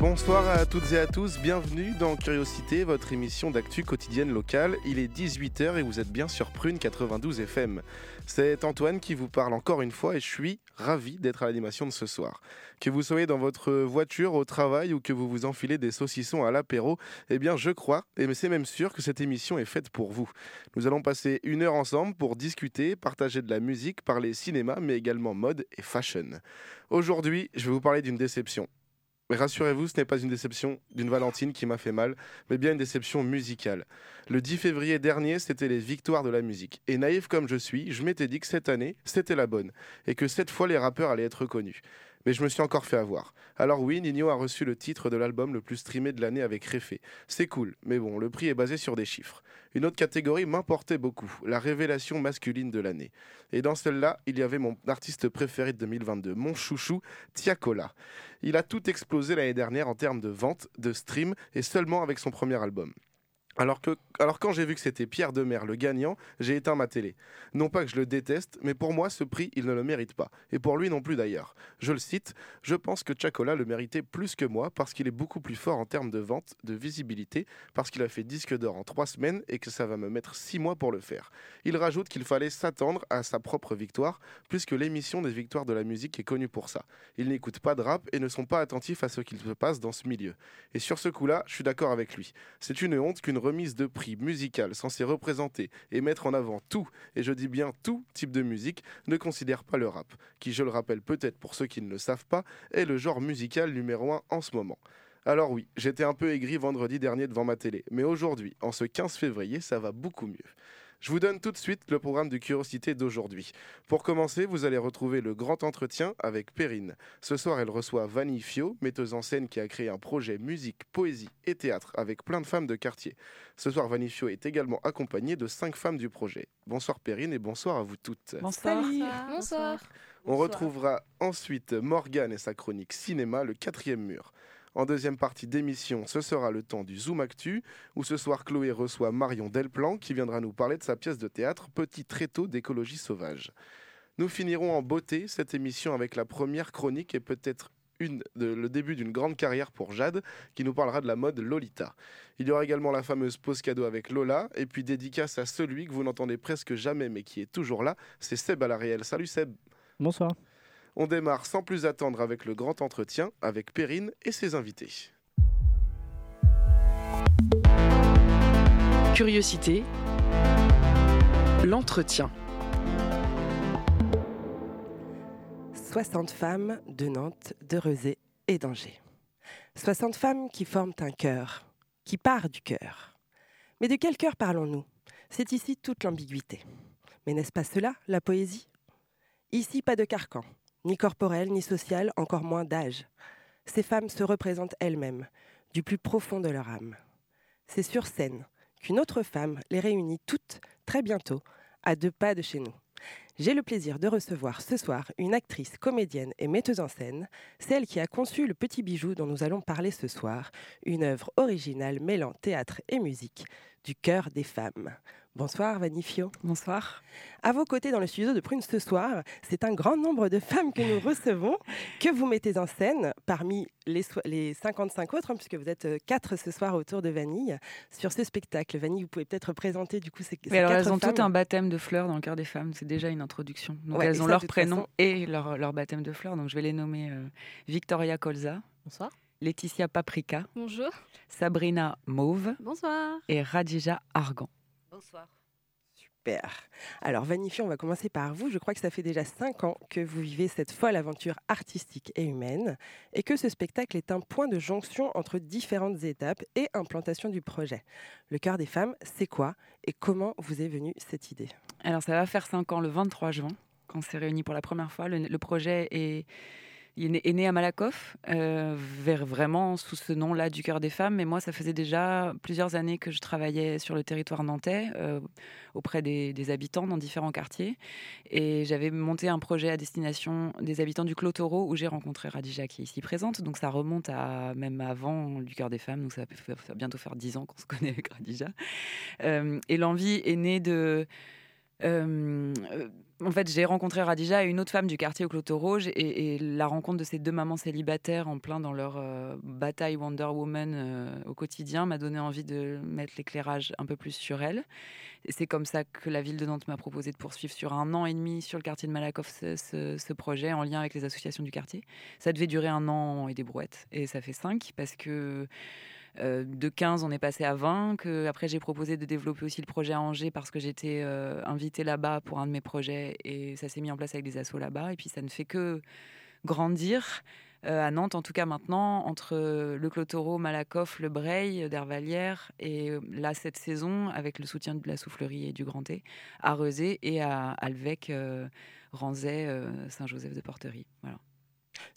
Bonsoir à toutes et à tous, bienvenue dans Curiosité, votre émission d'actu quotidienne locale. Il est 18h et vous êtes bien sur Prune 92 FM. C'est Antoine qui vous parle encore une fois et je suis ravi d'être à l'animation de ce soir. Que vous soyez dans votre voiture, au travail ou que vous vous enfilez des saucissons à l'apéro, eh bien je crois, et c'est même sûr que cette émission est faite pour vous. Nous allons passer une heure ensemble pour discuter, partager de la musique, parler cinéma, mais également mode et fashion. Aujourd'hui, je vais vous parler d'une déception. Mais rassurez-vous, ce n'est pas une déception d'une Valentine qui m'a fait mal, mais bien une déception musicale. Le 10 février dernier, c'était les victoires de la musique. Et naïf comme je suis, je m'étais dit que cette année, c'était la bonne. Et que cette fois, les rappeurs allaient être reconnus mais je me suis encore fait avoir. Alors oui, Nino a reçu le titre de l'album le plus streamé de l'année avec Réfé. C'est cool, mais bon, le prix est basé sur des chiffres. Une autre catégorie m'importait beaucoup, la révélation masculine de l'année. Et dans celle-là, il y avait mon artiste préféré de 2022, mon chouchou, Tiakola. Il a tout explosé l'année dernière en termes de vente, de stream, et seulement avec son premier album. Alors, que, alors quand j'ai vu que c'était Pierre Demer le gagnant, j'ai éteint ma télé. Non pas que je le déteste, mais pour moi ce prix il ne le mérite pas. Et pour lui non plus d'ailleurs. Je le cite, je pense que Chacola le méritait plus que moi parce qu'il est beaucoup plus fort en termes de vente, de visibilité, parce qu'il a fait disque d'or en trois semaines et que ça va me mettre six mois pour le faire. Il rajoute qu'il fallait s'attendre à sa propre victoire, puisque l'émission des victoires de la musique est connue pour ça. Ils n'écoutent pas de rap et ne sont pas attentifs à ce qu'il se passe dans ce milieu. Et sur ce coup-là, je suis d'accord avec lui. C'est une honte qu'une remise de prix musicale censée représenter et mettre en avant tout, et je dis bien tout type de musique, ne considère pas le rap, qui, je le rappelle peut-être pour ceux qui ne le savent pas, est le genre musical numéro un en ce moment. Alors oui, j'étais un peu aigri vendredi dernier devant ma télé, mais aujourd'hui, en ce 15 février, ça va beaucoup mieux. Je vous donne tout de suite le programme de Curiosité d'aujourd'hui. Pour commencer, vous allez retrouver le grand entretien avec Perrine. Ce soir, elle reçoit Vanille Fio, metteuse en scène qui a créé un projet musique, poésie et théâtre avec plein de femmes de quartier. Ce soir, Vanille Fio est également accompagnée de cinq femmes du projet. Bonsoir Perrine et bonsoir à vous toutes. Bonsoir. Bonsoir. On retrouvera ensuite Morgane et sa chronique cinéma, le quatrième mur. En deuxième partie d'émission, ce sera le temps du Zoom Actu, où ce soir Chloé reçoit Marion Delplan qui viendra nous parler de sa pièce de théâtre Petit tréteau d'écologie sauvage. Nous finirons en beauté cette émission avec la première chronique et peut-être le début d'une grande carrière pour Jade, qui nous parlera de la mode Lolita. Il y aura également la fameuse pause cadeau avec Lola, et puis dédicace à celui que vous n'entendez presque jamais mais qui est toujours là, c'est Seb à la réelle. Salut Seb Bonsoir on démarre sans plus attendre avec le grand entretien avec Perrine et ses invités. Curiosité. L'entretien. 60 femmes de Nantes, de Rezé et d'Angers. 60 femmes qui forment un cœur, qui part du cœur. Mais de quel cœur parlons-nous? C'est ici toute l'ambiguïté. Mais n'est-ce pas cela, la poésie? Ici, pas de carcan, ni corporel, ni social, encore moins d'âge. Ces femmes se représentent elles-mêmes, du plus profond de leur âme. C'est sur scène qu'une autre femme les réunit toutes très bientôt, à deux pas de chez nous. J'ai le plaisir de recevoir ce soir une actrice, comédienne et metteuse en scène, celle qui a conçu le petit bijou dont nous allons parler ce soir, une œuvre originale mêlant théâtre et musique, du cœur des femmes. Bonsoir Vanifio. Bonsoir. À vos côtés dans le studio de Prune ce soir, c'est un grand nombre de femmes que nous recevons, que vous mettez en scène parmi les, les 55 autres, hein, puisque vous êtes euh, quatre ce soir autour de Vanille sur ce spectacle. Vanille, vous pouvez peut-être présenter du coup ces, ces alors, Elles ont tout un baptême de fleurs dans le cœur des femmes, c'est déjà une introduction. Donc elles ont leur prénom et leur, leur, baptême de fleurs. Donc je vais les nommer euh, Victoria Colza. Bonsoir. Laetitia Paprika. Bonjour. Sabrina Mauve. Bonsoir. Et Radija Argan. Bonsoir. Super. Alors, Vanifié, on va commencer par vous. Je crois que ça fait déjà cinq ans que vous vivez cette folle aventure artistique et humaine et que ce spectacle est un point de jonction entre différentes étapes et implantation du projet. Le cœur des femmes, c'est quoi et comment vous est venue cette idée? Alors, ça va faire cinq ans le 23 juin, quand on s'est réunis pour la première fois. Le, le projet est il est né à Malakoff, euh, vers vraiment sous ce nom-là du cœur des femmes. Mais moi, ça faisait déjà plusieurs années que je travaillais sur le territoire nantais euh, auprès des, habitants dans différents quartiers. Et j'avais monté un projet à destination des habitants du Clos Taureau où j'ai rencontré Radija qui est ici présente. Donc ça remonte à même avant du cœur des femmes. Donc ça va bientôt faire dix ans qu'on se connaît avec Radija. Euh, et l'envie est née de en fait, j'ai rencontré Radija et une autre femme du quartier au Cloto Rouge et, la rencontre de ces deux mamans célibataires en plein dans leur bataille Wonder Woman au quotidien m'a donné envie de mettre l'éclairage un peu plus sur elles. C'est comme ça que la ville de Nantes m'a proposé de poursuivre sur un an et demi sur le quartier de Malakoff ce, projet en lien avec les associations du quartier. Ça devait durer un an et des brouettes et ça fait cinq parce que euh, de 15, on est passé à 20. Que, après, j'ai proposé de développer aussi le projet à Angers parce que j'étais euh, invitée là-bas pour un de mes projets et ça s'est mis en place avec des assos là-bas. Et puis, ça ne fait que grandir. Euh, à Nantes, en tout cas maintenant, entre le Clotoro, Malakoff, le Breil, d'Hervalière, et là, cette saison, avec le soutien de la Soufflerie et du Grand T, à Rezé et à Alvec, Ranzay, Saint-Joseph de Porterie. Voilà.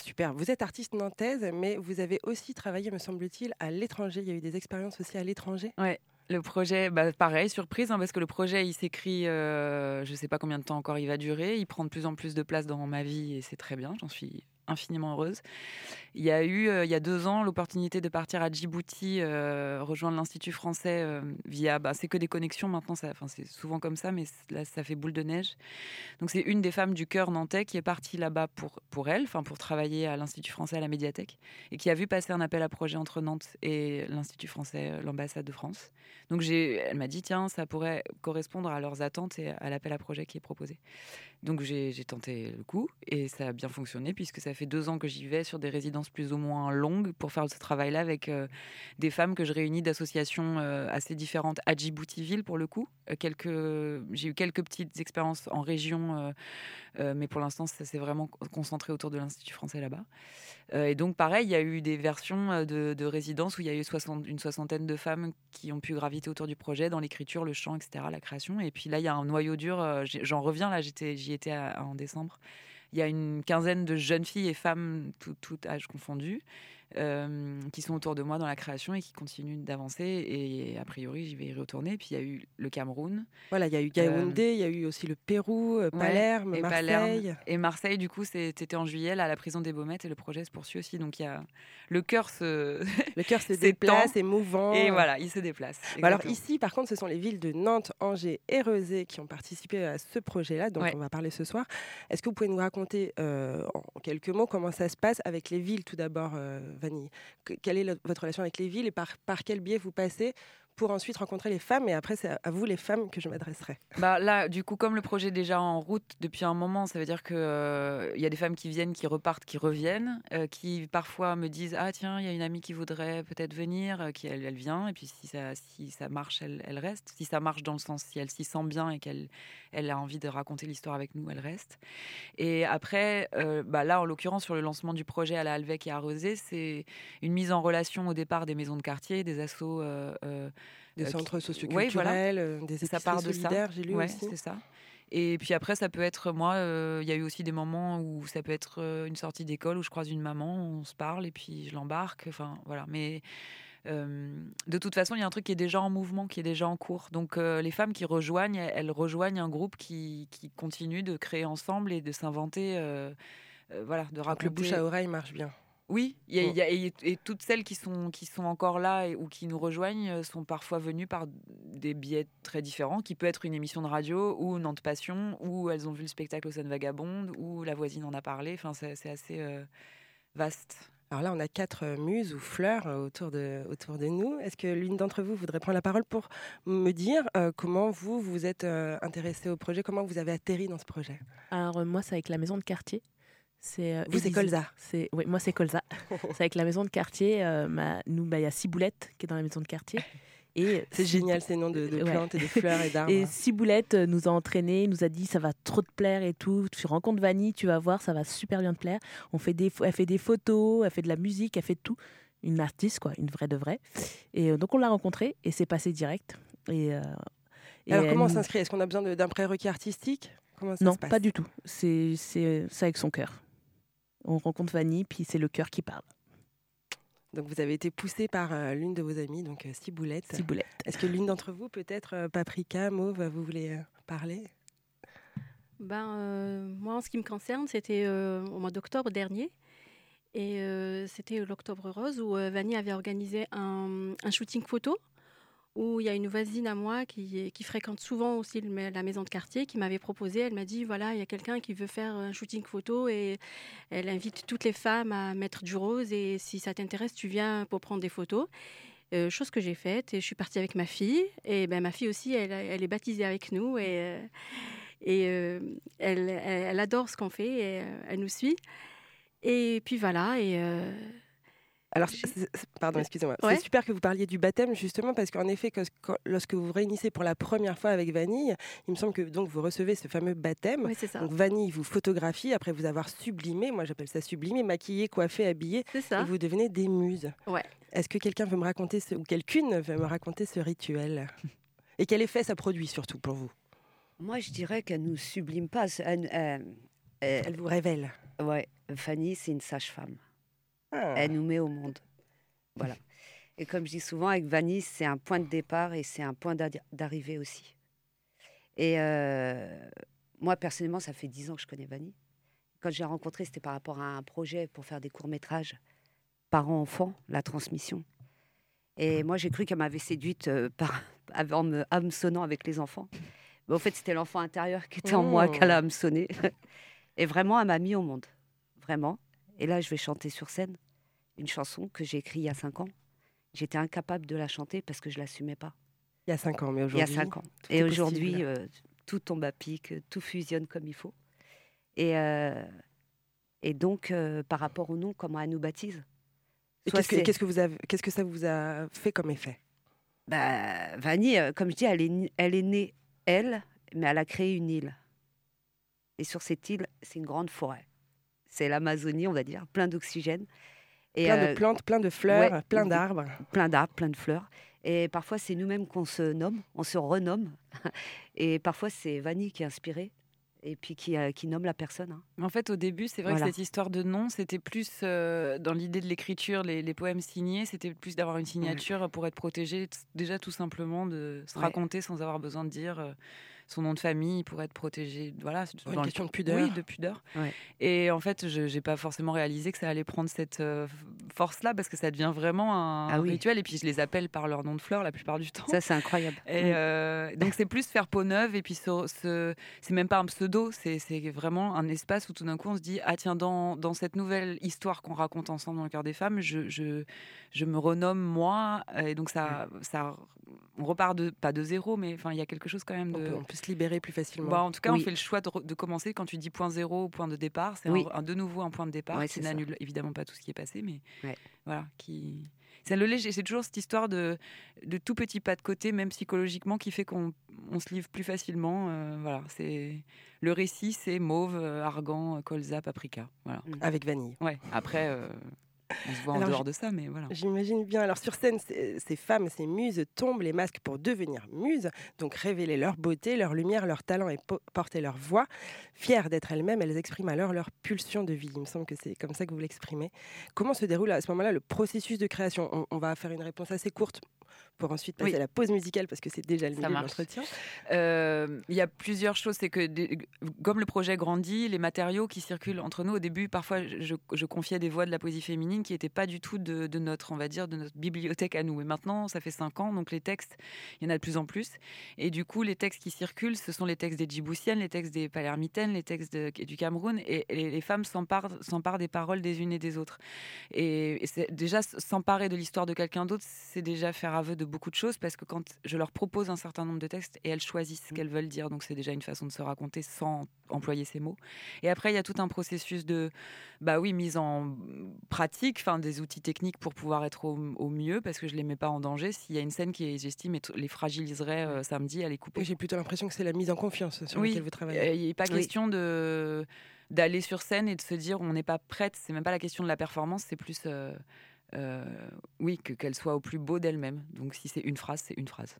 Super. Vous êtes artiste nantaise, mais vous avez aussi travaillé, me semble-t-il, à l'étranger. Il y a eu des expériences aussi à l'étranger. Ouais. Le projet, bah, pareil, surprise, hein, parce que le projet, il s'écrit, euh, je ne sais pas combien de temps encore il va durer. Il prend de plus en plus de place dans ma vie et c'est très bien. J'en suis infiniment heureuse. Il y a eu, euh, il y a deux ans, l'opportunité de partir à Djibouti, euh, rejoindre l'Institut français euh, via. Bah, c'est que des connexions maintenant, c'est souvent comme ça, mais là, ça fait boule de neige. Donc, c'est une des femmes du cœur nantais qui est partie là-bas pour, pour elle, enfin, pour travailler à l'Institut français à la médiathèque, et qui a vu passer un appel à projet entre Nantes et l'Institut français, l'ambassade de France. Donc, elle m'a dit, tiens, ça pourrait correspondre à leurs attentes et à l'appel à projet qui est proposé. Donc, j'ai tenté le coup, et ça a bien fonctionné, puisque ça fait deux ans que j'y vais sur des résidences plus ou moins longues pour faire ce travail-là avec euh, des femmes que je réunis d'associations euh, assez différentes à Djibouti-Ville pour le coup. Euh, j'ai eu quelques petites expériences en région, mais pour l'instant, ça s'est vraiment concentré autour de l'Institut français là-bas. et donc, pareil, il y a eu des versions de, de résidences où il y a eu une soixantaine de femmes qui ont pu graviter autour du projet dans l'écriture, le chant, etc., la création. Et puis là, il y a un noyau dur. j'en reviens là, j'étais, j'y en décembre. Il y a une quinzaine de jeunes filles et femmes, tout, tout âge confondu, euh, qui sont autour de moi dans la création et qui continuent d'avancer. Et a priori, j'y vais y retourner. Puis il y a eu le Cameroun. Voilà, il y a eu Gaoundé, euh, il y a eu aussi le Pérou, euh, Palerme, et Marseille. Et Marseille, du coup, c'était en juillet, à la prison des Baumettes, et le projet se poursuit aussi. Donc il y a le cœur se le cœur se déplace, est mouvant. Et voilà, il se déplace. Bah, alors ici, par contre, ce sont les villes de Nantes, Angers et Rezé qui ont participé à ce projet-là, dont on va parler ce soir. Est-ce que vous pouvez nous raconter en quelques mots comment ça se passe avec les villes tout d'abord, Vanille. Quelle est votre relation avec les villes et par, par quel biais vous passez pour ensuite rencontrer les femmes. Et après, c'est à vous, les femmes, que je m'adresserai. Bah là, du coup, comme le projet est déjà en route depuis un moment, ça veut dire qu'il euh, il y a des femmes qui viennent, qui repartent, qui reviennent, euh, qui parfois me disent Ah, tiens, il y a une amie qui voudrait peut-être venir, euh, qui elle, vient. Et puis, si ça, si ça marche, elle, reste. Si ça marche dans le sens, si elle s'y sent bien et qu'elle elle a envie de raconter l'histoire avec nous, elle reste. Et après, bah là, en l'occurrence, sur le lancement du projet à la Halvec et à Rosé, c'est une mise en relation au départ des maisons de quartier, des assos des euh, centres socioculturels, euh, des ça part de solidaires, j'ai lu c'est ça. Et puis après, ça peut être moi. Euh, il y a eu aussi des moments où ça peut être une sortie d'école où je croise une maman, on se parle et puis je l'embarque. Enfin voilà. Mais de toute façon, il y a un truc qui est déjà en mouvement, qui est déjà en cours. Donc les femmes qui rejoignent, elles rejoignent un groupe qui, qui continue de créer ensemble et de s'inventer. voilà, de raconter. le bouche à oreille marche bien. Oui, et, toutes celles qui sont, qui sont encore là ou qui nous rejoignent euh, sont parfois venues par des biais très différents, qui peut être une émission de radio ou Nantes Passion, ou elles ont vu le spectacle au Seine Vagabonde, ou la voisine en a parlé. Enfin, c'est assez euh, vaste. Alors là, on a quatre euh, muses ou fleurs autour de, autour de nous. Est-ce que l'une d'entre vous voudrait prendre la parole pour me dire comment vous vous êtes intéressé au projet, comment vous avez atterri dans ce projet? Alors moi, c'est avec la maison de quartier. C'est euh, Vous, c'est Colza. C'est oui, moi c'est Colza. c'est avec la maison de quartier. Euh, nous, bah, il y a Ciboulette qui est dans la maison de quartier. Et c'est génial ces noms de, plantes et de fleurs et d'arbres. Et Ciboulette euh, nous a entraînés, nous a dit ça va trop te plaire et tout. Tu rencontres Vanille, tu vas voir, ça va super bien te plaire. On fait des, elle fait des photos, elle fait de la musique, elle fait tout. Une artiste quoi, une vraie de vraie. Et donc on l'a rencontrée et c'est passé direct. Et, alors comment on s'inscrit? Est-ce qu'on a besoin d'un prérequis artistique? Non, pas du tout. C'est ça avec son cœur. On rencontre Vanille, puis c'est le cœur qui parle. Donc vous avez été poussé par euh, l'une de vos amies, donc euh, Ciboulette. Ciboulette. Est-ce que l'une d'entre vous, peut-être euh, Paprika, Mauve, vous voulez parler? Ben, euh, moi, en ce qui me concerne, c'était euh, au mois d'octobre dernier. Et euh, c'était l'Octobre Rose où euh, Vanny avait organisé un, un shooting photo où il y a une voisine à moi qui, fréquente souvent aussi la maison de quartier qui m'avait proposé, elle m'a dit voilà, il y a quelqu'un qui veut faire un shooting photo et elle invite toutes les femmes à mettre du rose et si ça t'intéresse, tu viens pour prendre des photos. Euh, chose que j'ai faite et je suis partie avec ma fille et ben ma fille aussi elle, est baptisée avec nous et euh, euh, elle, adore ce qu'on fait et elle nous suit. Et puis voilà. Et Alors, J'ai- c'est- c'est- pardon, excusez-moi. Ouais. C'est super que vous parliez du baptême, justement, parce qu'en effet, que- quand- lorsque vous vous réunissez pour la première fois avec Vanille, il me semble que donc vous recevez ce fameux baptême. oui, c'est ça. Donc Vanille vous photographie après vous avoir sublimé, moi j'appelle ça sublimé, maquillé, coiffé, habillé, C'est et ça. vous devenez des muses. Ouais. Est-ce que quelqu'un veut me raconter ce, ou quelqu'une veut me raconter ce rituel? Et quel effet ça produit surtout pour vous? Moi, je dirais qu'elle nous sublime pas. Elle vous révèle. ouais, Fanny, c'est une sage-femme. Ah. Elle nous met au monde. Voilà. Et comme je dis souvent, avec Vanny, c'est un point de départ et c'est un point d'arri- d'arrivée aussi. Et euh, moi, personnellement, ça fait dix ans que je connais Vanny. Quand j'ai rencontré, c'était par rapport à un projet pour faire des courts-métrages parents-enfants, la transmission. Et moi, j'ai cru qu'elle m'avait séduite euh, par, en me hameçonnant avec les enfants. Mais au fait, c'était l'enfant intérieur qui était en moi Oh. qu'elle a hameçonné. Et vraiment, elle m'a mis au monde. Vraiment. Et là, je vais chanter sur scène une chanson que j'ai écrite il y a cinq ans. J'étais incapable de la chanter parce que je l'assumais pas. Il y a cinq ans, mais Il y aujourd'hui. a cinq ans. Et aujourd'hui, euh, tout tombe à pic, tout fusionne comme il faut. Et, euh, et donc, euh, par rapport au nom, comment elle nous baptise qu'est-ce que, qu'est-ce que vous avez, qu'est-ce que ça vous a fait comme effet? Bah, Vanny, comme je dis, elle est, elle est née, elle, mais elle a créé une île. Et sur cette île, c'est une grande forêt. C'est l'Amazonie, on va dire, plein d'oxygène. Et Plein euh, de plantes, plein de fleurs, ouais, plein d'arbres. plein d'arbres, plein de fleurs. Et parfois, c'est nous-mêmes qu'on se nomme, on se renomme. Et parfois, c'est Vanny qui est inspirée et puis qui, euh, qui nomme la personne. hein. En fait, au début, c'est vrai Voilà. que cette histoire de nom, c'était plus euh, dans l'idée de l'écriture, les, les poèmes signés, c'était plus d'avoir une signature pour être protégé, déjà tout simplement de se Ouais. raconter sans avoir besoin de dire euh, son nom de famille pour être protégé. Voilà, c'est Une dans le- question de pudeur. Oui, de pudeur. Ouais. Et en fait, je n'ai pas forcément réalisé que ça allait prendre cette euh, force-là parce que ça devient vraiment un Ah oui. rituel. Et puis, je les appelle par leur nom de fleurs la plupart du temps. Ça, c'est incroyable. Et Mm. euh, donc c'est plus faire peau neuve et puis ce, ce- c'est même pas un pseudo, c'est vraiment un espace où tout d'un coup on se dit ah tiens dans, dans cette nouvelle histoire qu'on raconte ensemble dans le cœur des femmes, je, je, je me renomme moi et donc ça ça on repart de pas de zéro mais enfin il y a quelque chose quand même On de peut, on peut se libérer plus facilement. Bah, en tout cas, on fait le choix de, commencer quand tu dis point zéro ou point de départ. C'est Oui. un, un- de nouveau un point de départ Ouais, qui n'annule évidemment pas tout ce qui est passé, mais Ouais. voilà, qui. C'est le léger. C'est toujours cette histoire de, de tout petit pas de côté, même psychologiquement, qui fait qu'on on se livre plus facilement. euh, voilà, c'est le récit, c'est mauve, euh, argan, euh, colza, paprika. Voilà. Avec Vanille. Ouais. Après, euh, on se voit en dehors de ça, mais voilà. J'imagine bien. Alors sur scène, ces femmes, ces muses tombent les masques pour devenir muses, donc révéler leur beauté, leur lumière, leur talent et po- porter leur voix. Fières d'être elles-mêmes, elles expriment alors leur pulsion de vie. Il me semble que c'est comme ça que vous l'exprimez. Comment se déroule à ce moment-là le processus de création? On, on va faire une réponse assez courte pour ensuite passer Oui. à la pause musicale parce que c'est déjà le milieu de l'entretien. Euh, Il y a plusieurs choses. C'est que comme le projet grandit, les matériaux qui circulent entre nous, au début, parfois, je, je confiais des voix de la poésie féminine qui n'étaient pas du tout de, de notre, on va dire, de notre bibliothèque à nous. Et maintenant, ça fait cinq ans, donc les textes, il y en a de plus en plus. Et du coup, les textes qui circulent, ce sont les textes des Djiboutiennes, les textes des Palermitaines, les textes de- du Cameroun. Et, et les femmes s'emparent des paroles des unes et des autres. Et, et déjà s'emparer de l'histoire de quelqu'un d'autre, c'est déjà faire aveu de beaucoup de choses parce que quand je leur propose un certain nombre de textes et elles choisissent ce qu'elles veulent dire, donc c'est déjà une façon de se raconter sans employer ces mots. Et après, il y a tout un processus de, bah oui, mise en pratique, enfin des outils techniques pour pouvoir être au, au mieux parce que je les mets pas en danger. S'il y a une scène qui, j'estime, est- les fragiliserait euh, samedi, à les couper. Oui, J'ai plutôt l'impression que c'est la mise en confiance sur Oui, laquelle vous travaillez. Euh, Il n'est pas Oui. question de d'aller sur scène et de se dire on n'est pas prête. C'est même pas la question de la performance, c'est plus euh, oui que qu'elle soit au plus beau d'elle-même. Donc si c'est une phrase, c'est une phrase.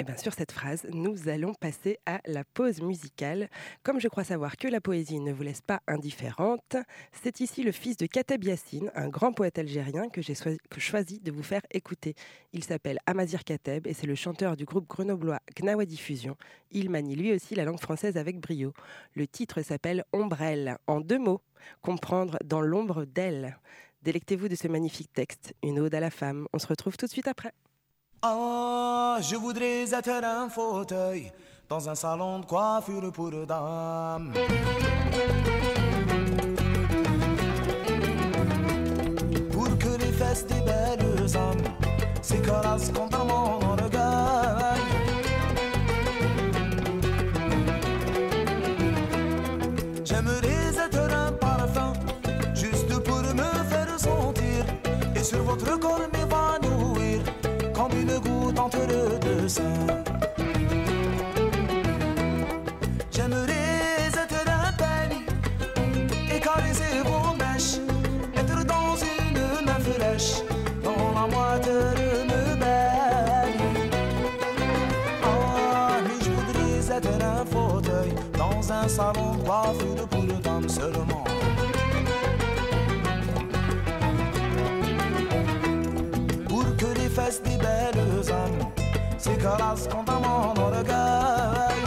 Et bien sur cette phrase, nous allons passer à la pause musicale. Comme je crois savoir que la poésie ne vous laisse pas indifférente, c'est ici le fils de Kateb Yassine, un grand poète algérien que j'ai choisi de vous faire écouter. Il s'appelle Amazir Kateb et c'est le chanteur du groupe grenoblois Gnawa Diffusion. Il manie lui aussi la langue française avec brio. Le titre s'appelle Ombrelle, en deux mots, comprendre dans l'ombre d'elle. Délectez-vous de ce magnifique texte, une ode à la femme. On se retrouve tout de suite après. Ah, je voudrais être un fauteuil dans un salon de coiffure pour dames. Pour que les fesses des belles âmes s'écrasent contre mon votre corps m'évanouir comme une goutte entre deux seins. J'aimerais être un peigne et caresser vos mèches, être dans une main fraîche, dans la moitié de me baigne. Ah, mais je voudrais être un fauteuil dans un salon de coiffure pour dames seulement. S'écrasent constamment dans le l'orgueil.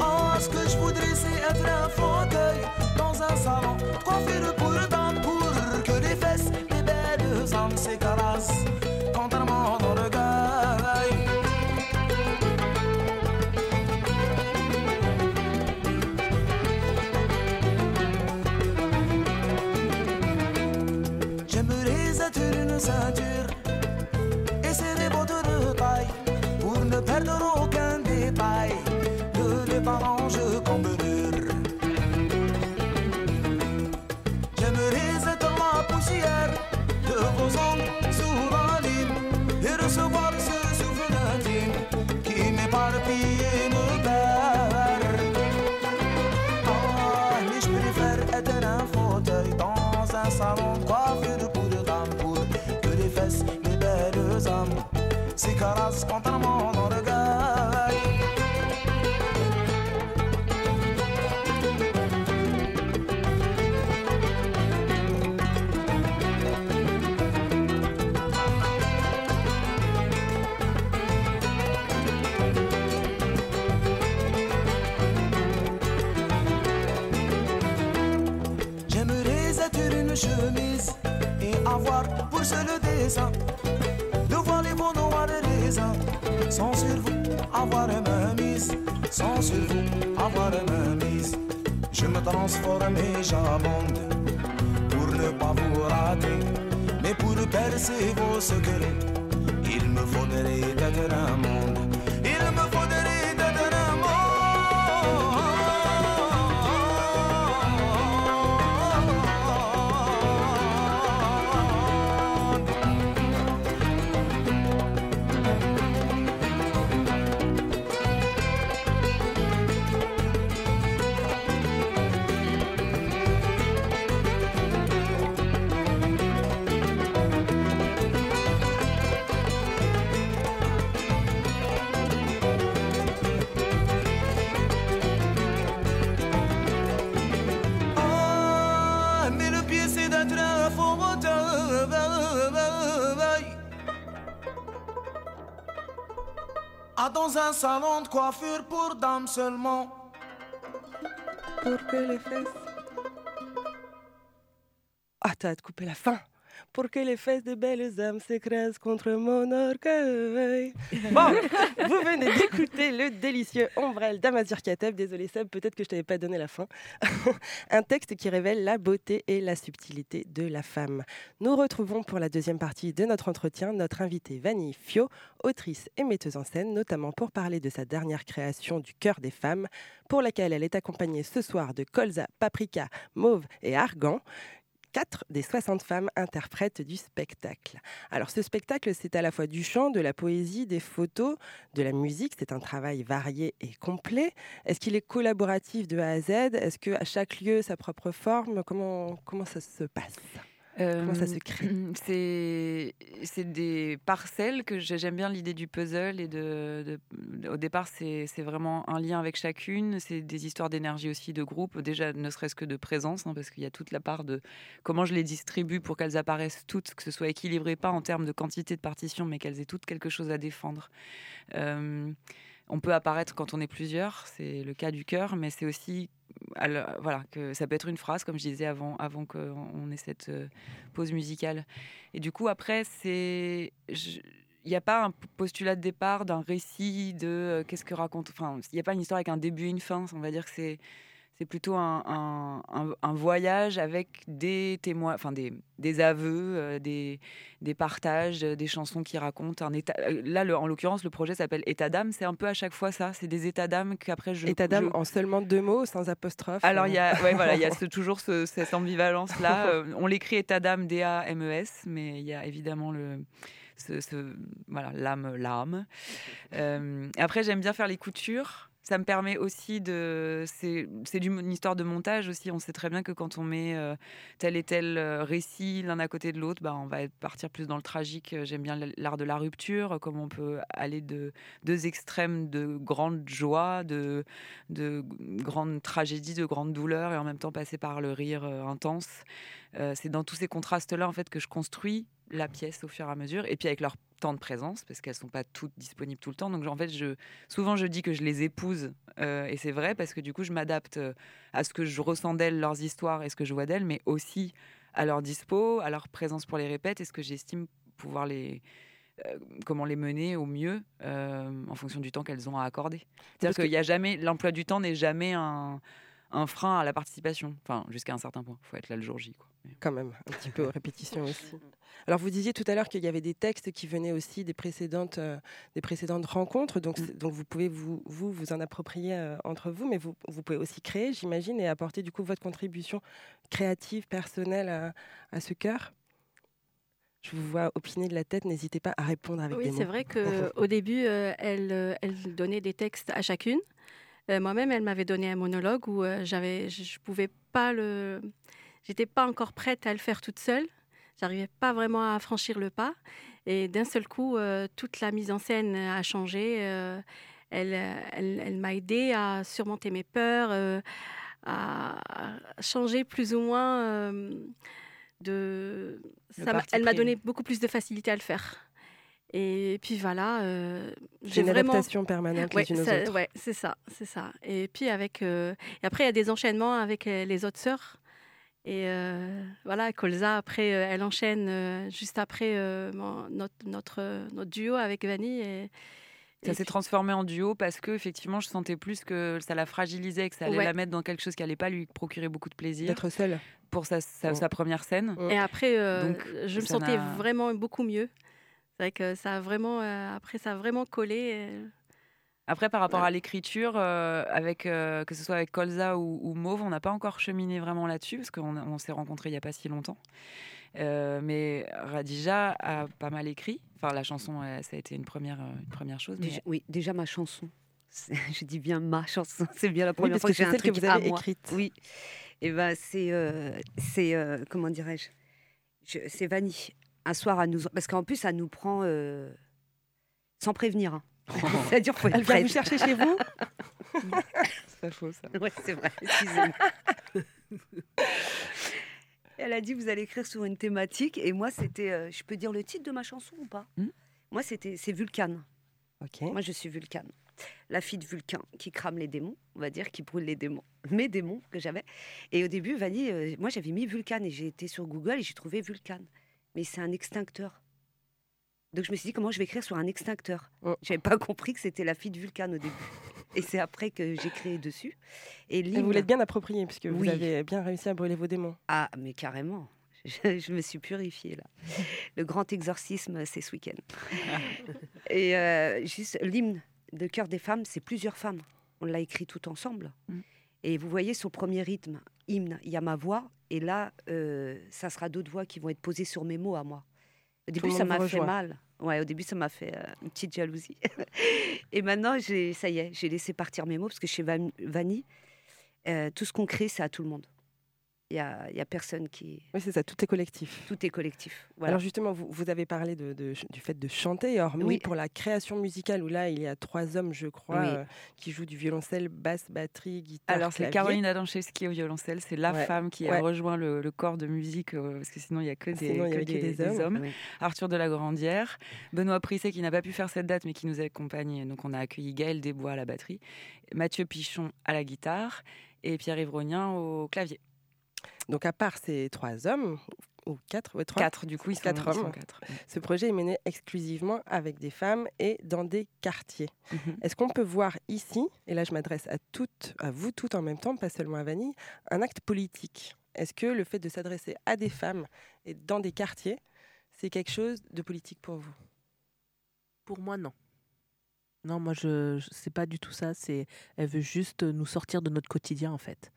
Oh, ce que je voudrais, c'est être un fauteuil dans un salon, coiffure pour dames, pour que les fesses des belles âmes s'écrasent constamment dans le l'orgueil. J'aimerais être pour seul dessin de voir les beaux noirs et raisins. Sans sur vous avoir ma mise, sans sur vous avoir ma mise. Je me transforme et j'abonde pour ne pas vous rater. Mais pour percer vos secrets, il me faudrait être un monde. Salon de coiffure pour dames seulement. Pour que les fesses. Ah, t'as de couper la fin. Pour que les fesses des belles âmes s'écrasent contre mon orgueil. Bon, vous venez d'écouter le délicieux Ombrelle d'Amazir Kateb. Désolé Seb, peut-être que je t'avais pas donné la fin. Un texte qui révèle la beauté et la subtilité de la femme. Nous retrouvons pour la deuxième partie de notre entretien notre invitée Vanille Fio, autrice et metteuse en scène, notamment pour parler de sa dernière création du cœur des femmes, pour laquelle elle est accompagnée ce soir de colza, paprika, mauve et argan. Quatre des 60 femmes interprètes du spectacle. Alors ce spectacle, c'est à la fois du chant, de la poésie, des photos, de la musique. C'est un travail varié et complet. Est-ce qu'il est collaboratif de A à Z? Est-ce qu'à chaque lieu, sa propre forme? Comment, comment ça se passe? Comment ça Euh, se crée? C'est des parcelles que j'ai- j'aime bien l'idée du puzzle et de, de- au départ c'est c'est vraiment un lien avec chacune. C'est des histoires d'énergie aussi de groupe. Déjà ne serait-ce que de présence hein, parce qu'il y a toute la part de comment je les distribue pour qu'elles apparaissent toutes, que ce soit équilibré pas en termes de quantité de partitions mais qu'elles aient toutes quelque chose à défendre. Euh, on peut apparaître quand on est plusieurs, c'est le cas du cœur, mais c'est aussi voilà que ça peut être une phrase, comme je disais avant, avant qu'on ait cette euh, pause musicale. Et du coup, après, c'est il n'y a pas un postulat de départ d'un récit de euh, qu'est-ce que raconte. Enfin, il n'y a pas une histoire avec un début et une fin. On va dire que c'est c'est plutôt un, un- un- un voyage avec des témoins, enfin des, des aveux, euh, des, des partages, euh, des chansons qui racontent un état. euh, Là, le- en l'occurrence, le projet s'appelle État d'âme. C'est un peu à chaque fois ça. C'est des états d'âme qu'après je. État d'âme je- en seulement deux mots, sans apostrophe. alors, il y a, ouais, voilà, il y a ce- toujours ce- cette ambivalence-là. Euh, on l'écrit état d'âme, D-A-M-E-S, mais il y a évidemment le, ce, ce- voilà, l'âme, l'âme. Euh, après, j'aime bien faire les coutures. Ça me permet aussi de. C'est une histoire de montage aussi. On sait très bien que quand on met euh, tel et tel euh, récit l'un à côté de l'autre, bah, on va partir plus dans le tragique. Euh, J'aime bien l'art de la rupture, comme on peut aller de deux extrêmes de grande joie, de, de grandes tragédies, de grandes douleurs, et en même temps passer par le rire intense. C'est dans tous ces contrastes-là en fait que je construis la pièce au fur et à mesure, et puis avec leur temps de présence, parce qu'elles sont pas toutes disponibles tout le temps. Donc en fait, je, souvent je dis que je les épouse, euh, et c'est vrai parce que du coup je m'adapte euh, à ce que je ressens d'elles, leurs histoires et ce que je vois d'elles, mais aussi à leur dispo, à leur présence pour les répètes, et ce que j'estime pouvoir les euh, comment les mener au mieux euh, en fonction du temps qu'elles ont à accorder. Parce C'est-à-dire que- qu'il y a jamais l'emploi du temps n'est jamais un, un frein à la participation. Enfin, jusqu'à un certain point. Il faut être là le jour J. Quoi. Quand même, un petit peu aux répétitions aussi. Alors vous disiez tout à l'heure qu'il y avait des textes qui venaient aussi des précédentes, euh, des précédentes rencontres, donc, c'est- donc vous pouvez vous, vous, vous en approprier euh, entre vous, mais vous, vous pouvez aussi créer, j'imagine, et apporter du coup votre contribution créative, personnelle à, à ce cœur. Je vous vois opiner de la tête, n'hésitez pas à répondre avec Oui, des mots. c'est vrai qu'au début, euh, elle, euh, elle donnait des textes à chacune. Euh, Moi-même, elle m'avait donné un monologue où euh, j'avais, je pouvais pas le, j'étais pas encore prête à le faire toute seule. J'arrivais pas vraiment à franchir le pas. Et d'un seul coup, euh, toute la mise en scène a changé. elle, elle, elle m'a aidé à surmonter mes peurs, à changer plus ou moins de. Ça elle m'a donné beaucoup plus de facilité à le faire. Et puis voilà, euh, j'ai une vraiment. adaptation permanente Ouais, les unes aux ça- autres. ouais, c'est ça, c'est ça. Et puis avec, euh, et après il y a des enchaînements avec euh, les autres sœurs. Et euh, voilà, Colza après, elle enchaîne euh, juste après euh, mon- notre, notre, notre duo avec Vanny. Et, Ça s'est puis- transformé en duo parce que effectivement, je sentais plus que ça la fragilisait, que ça allait Ouais. la mettre dans quelque chose qui allait pas lui procurer beaucoup de plaisir D'être seule. pour sa, sa, Mm. sa première scène. Et après, euh, Donc, je me sentais vraiment beaucoup mieux. C'est vrai que ça a vraiment, euh, après, ça a vraiment collé. euh, Après, par rapport Ouais. à l'écriture, euh, avec euh, que ce soit avec Colza ou, ou Mauve, on n'a pas encore cheminé vraiment là-dessus parce qu'on on s'est rencontrés il n'y a pas si longtemps. Euh, mais Radija a pas mal écrit. Enfin, la chanson, ça a été une première, une première chose. mais- Déjà- oui, déjà ma chanson. Je dis bien ma chanson. C'est bien la Oui, première parce fois que que j'ai c'est un celle que truc vous à avez moi. écrite. Oui. Et ben c'est euh, c'est euh, comment dirais-je? Je- C'est Vanny. Un soir à nous parce qu'en plus ça nous prend euh, sans prévenir. hein. C'est-à-dire faut être Elle vient vous chercher chez vous C'est pas faux, ça. Ouais, c'est vrai. excusez-moi. Elle a dit vous allez écrire sur une thématique et moi c'était euh, je peux dire le titre de ma chanson ou pas Hmm. Moi c'était c'est Vulcane. Ok. Moi, je suis Vulcane. La fille de Vulcain qui crame les démons, on va dire, qui brûle les démons. Mes démons que j'avais. Et au début, Vanny, euh, moi, j'avais mis Vulcane et j'ai été sur Google et j'ai trouvé Vulcane. Mais c'est un extincteur. Donc, je me suis dit, comment je vais écrire sur un extincteur? Oh. J'avais pas compris que c'était la fille de Vulcane au début. et c'est après que j'ai créé dessus. Et Et l'hymne- vous l'êtes bien approprié puisque vous Oui. avez bien réussi à brûler vos démons. Ah, mais carrément. Je, je me suis purifiée là. Le grand exorcisme, c'est ce week-end. Et euh, juste l'hymne de cœur des femmes, c'est plusieurs femmes. On l'a écrit tout ensemble. Mm. Et vous voyez sur le premier rythme, hymne, il y a ma voix, et là, euh, ça sera d'autres voix qui vont être posées sur mes mots à moi. Au début, ça m'a fait mal. Ouais, au début, ça m'a fait euh, une petite jalousie. et maintenant, ça y est, j'ai laissé partir mes mots parce que chez Van- Vanny, euh, tout ce qu'on crée, c'est à tout le monde. Il n'y a, il y a personne qui. Oui, c'est ça, tout est collectif. Tout est collectif. Voilà. Alors justement, vous, vous avez parlé de, de- du fait de chanter, hormis Oui. pour la création musicale, où là, il y a trois hommes, je crois, Oui. euh, qui jouent du violoncelle, basse, batterie, guitare, Alors, c'est. Caroline Adamczewski au violoncelle. C'est la Ouais. femme qui Ouais. a rejoint le, le corps de musique, euh, parce que sinon, il n'y a que des, Sinon, il y que avait que des hommes. Oui. Arthur de la Grandière, Benoît Prisset qui n'a pas pu faire cette date mais qui nous accompagne. Donc on a accueilli Gaël Desbois à la batterie, Mathieu Pichon à la guitare et Pierre-Yves Rognien au clavier. Donc à part ces trois hommes, ou quatre, ouais, trois, Quatre du coup, ils sont, Quatre ils sont hommes. quatre. ce projet est mené exclusivement avec des femmes et dans des quartiers. Mhm. Est-ce qu'on peut voir ici, et là je m'adresse à toutes, à vous toutes en même temps, pas seulement à Vanille, un acte politique? Est-ce que le fait de s'adresser à des femmes et dans des quartiers, c'est quelque chose de politique pour vous? Pour moi, non. Non, moi, je, je c'est pas du tout ça. C'est, elle veut juste nous sortir de notre quotidien, en fait.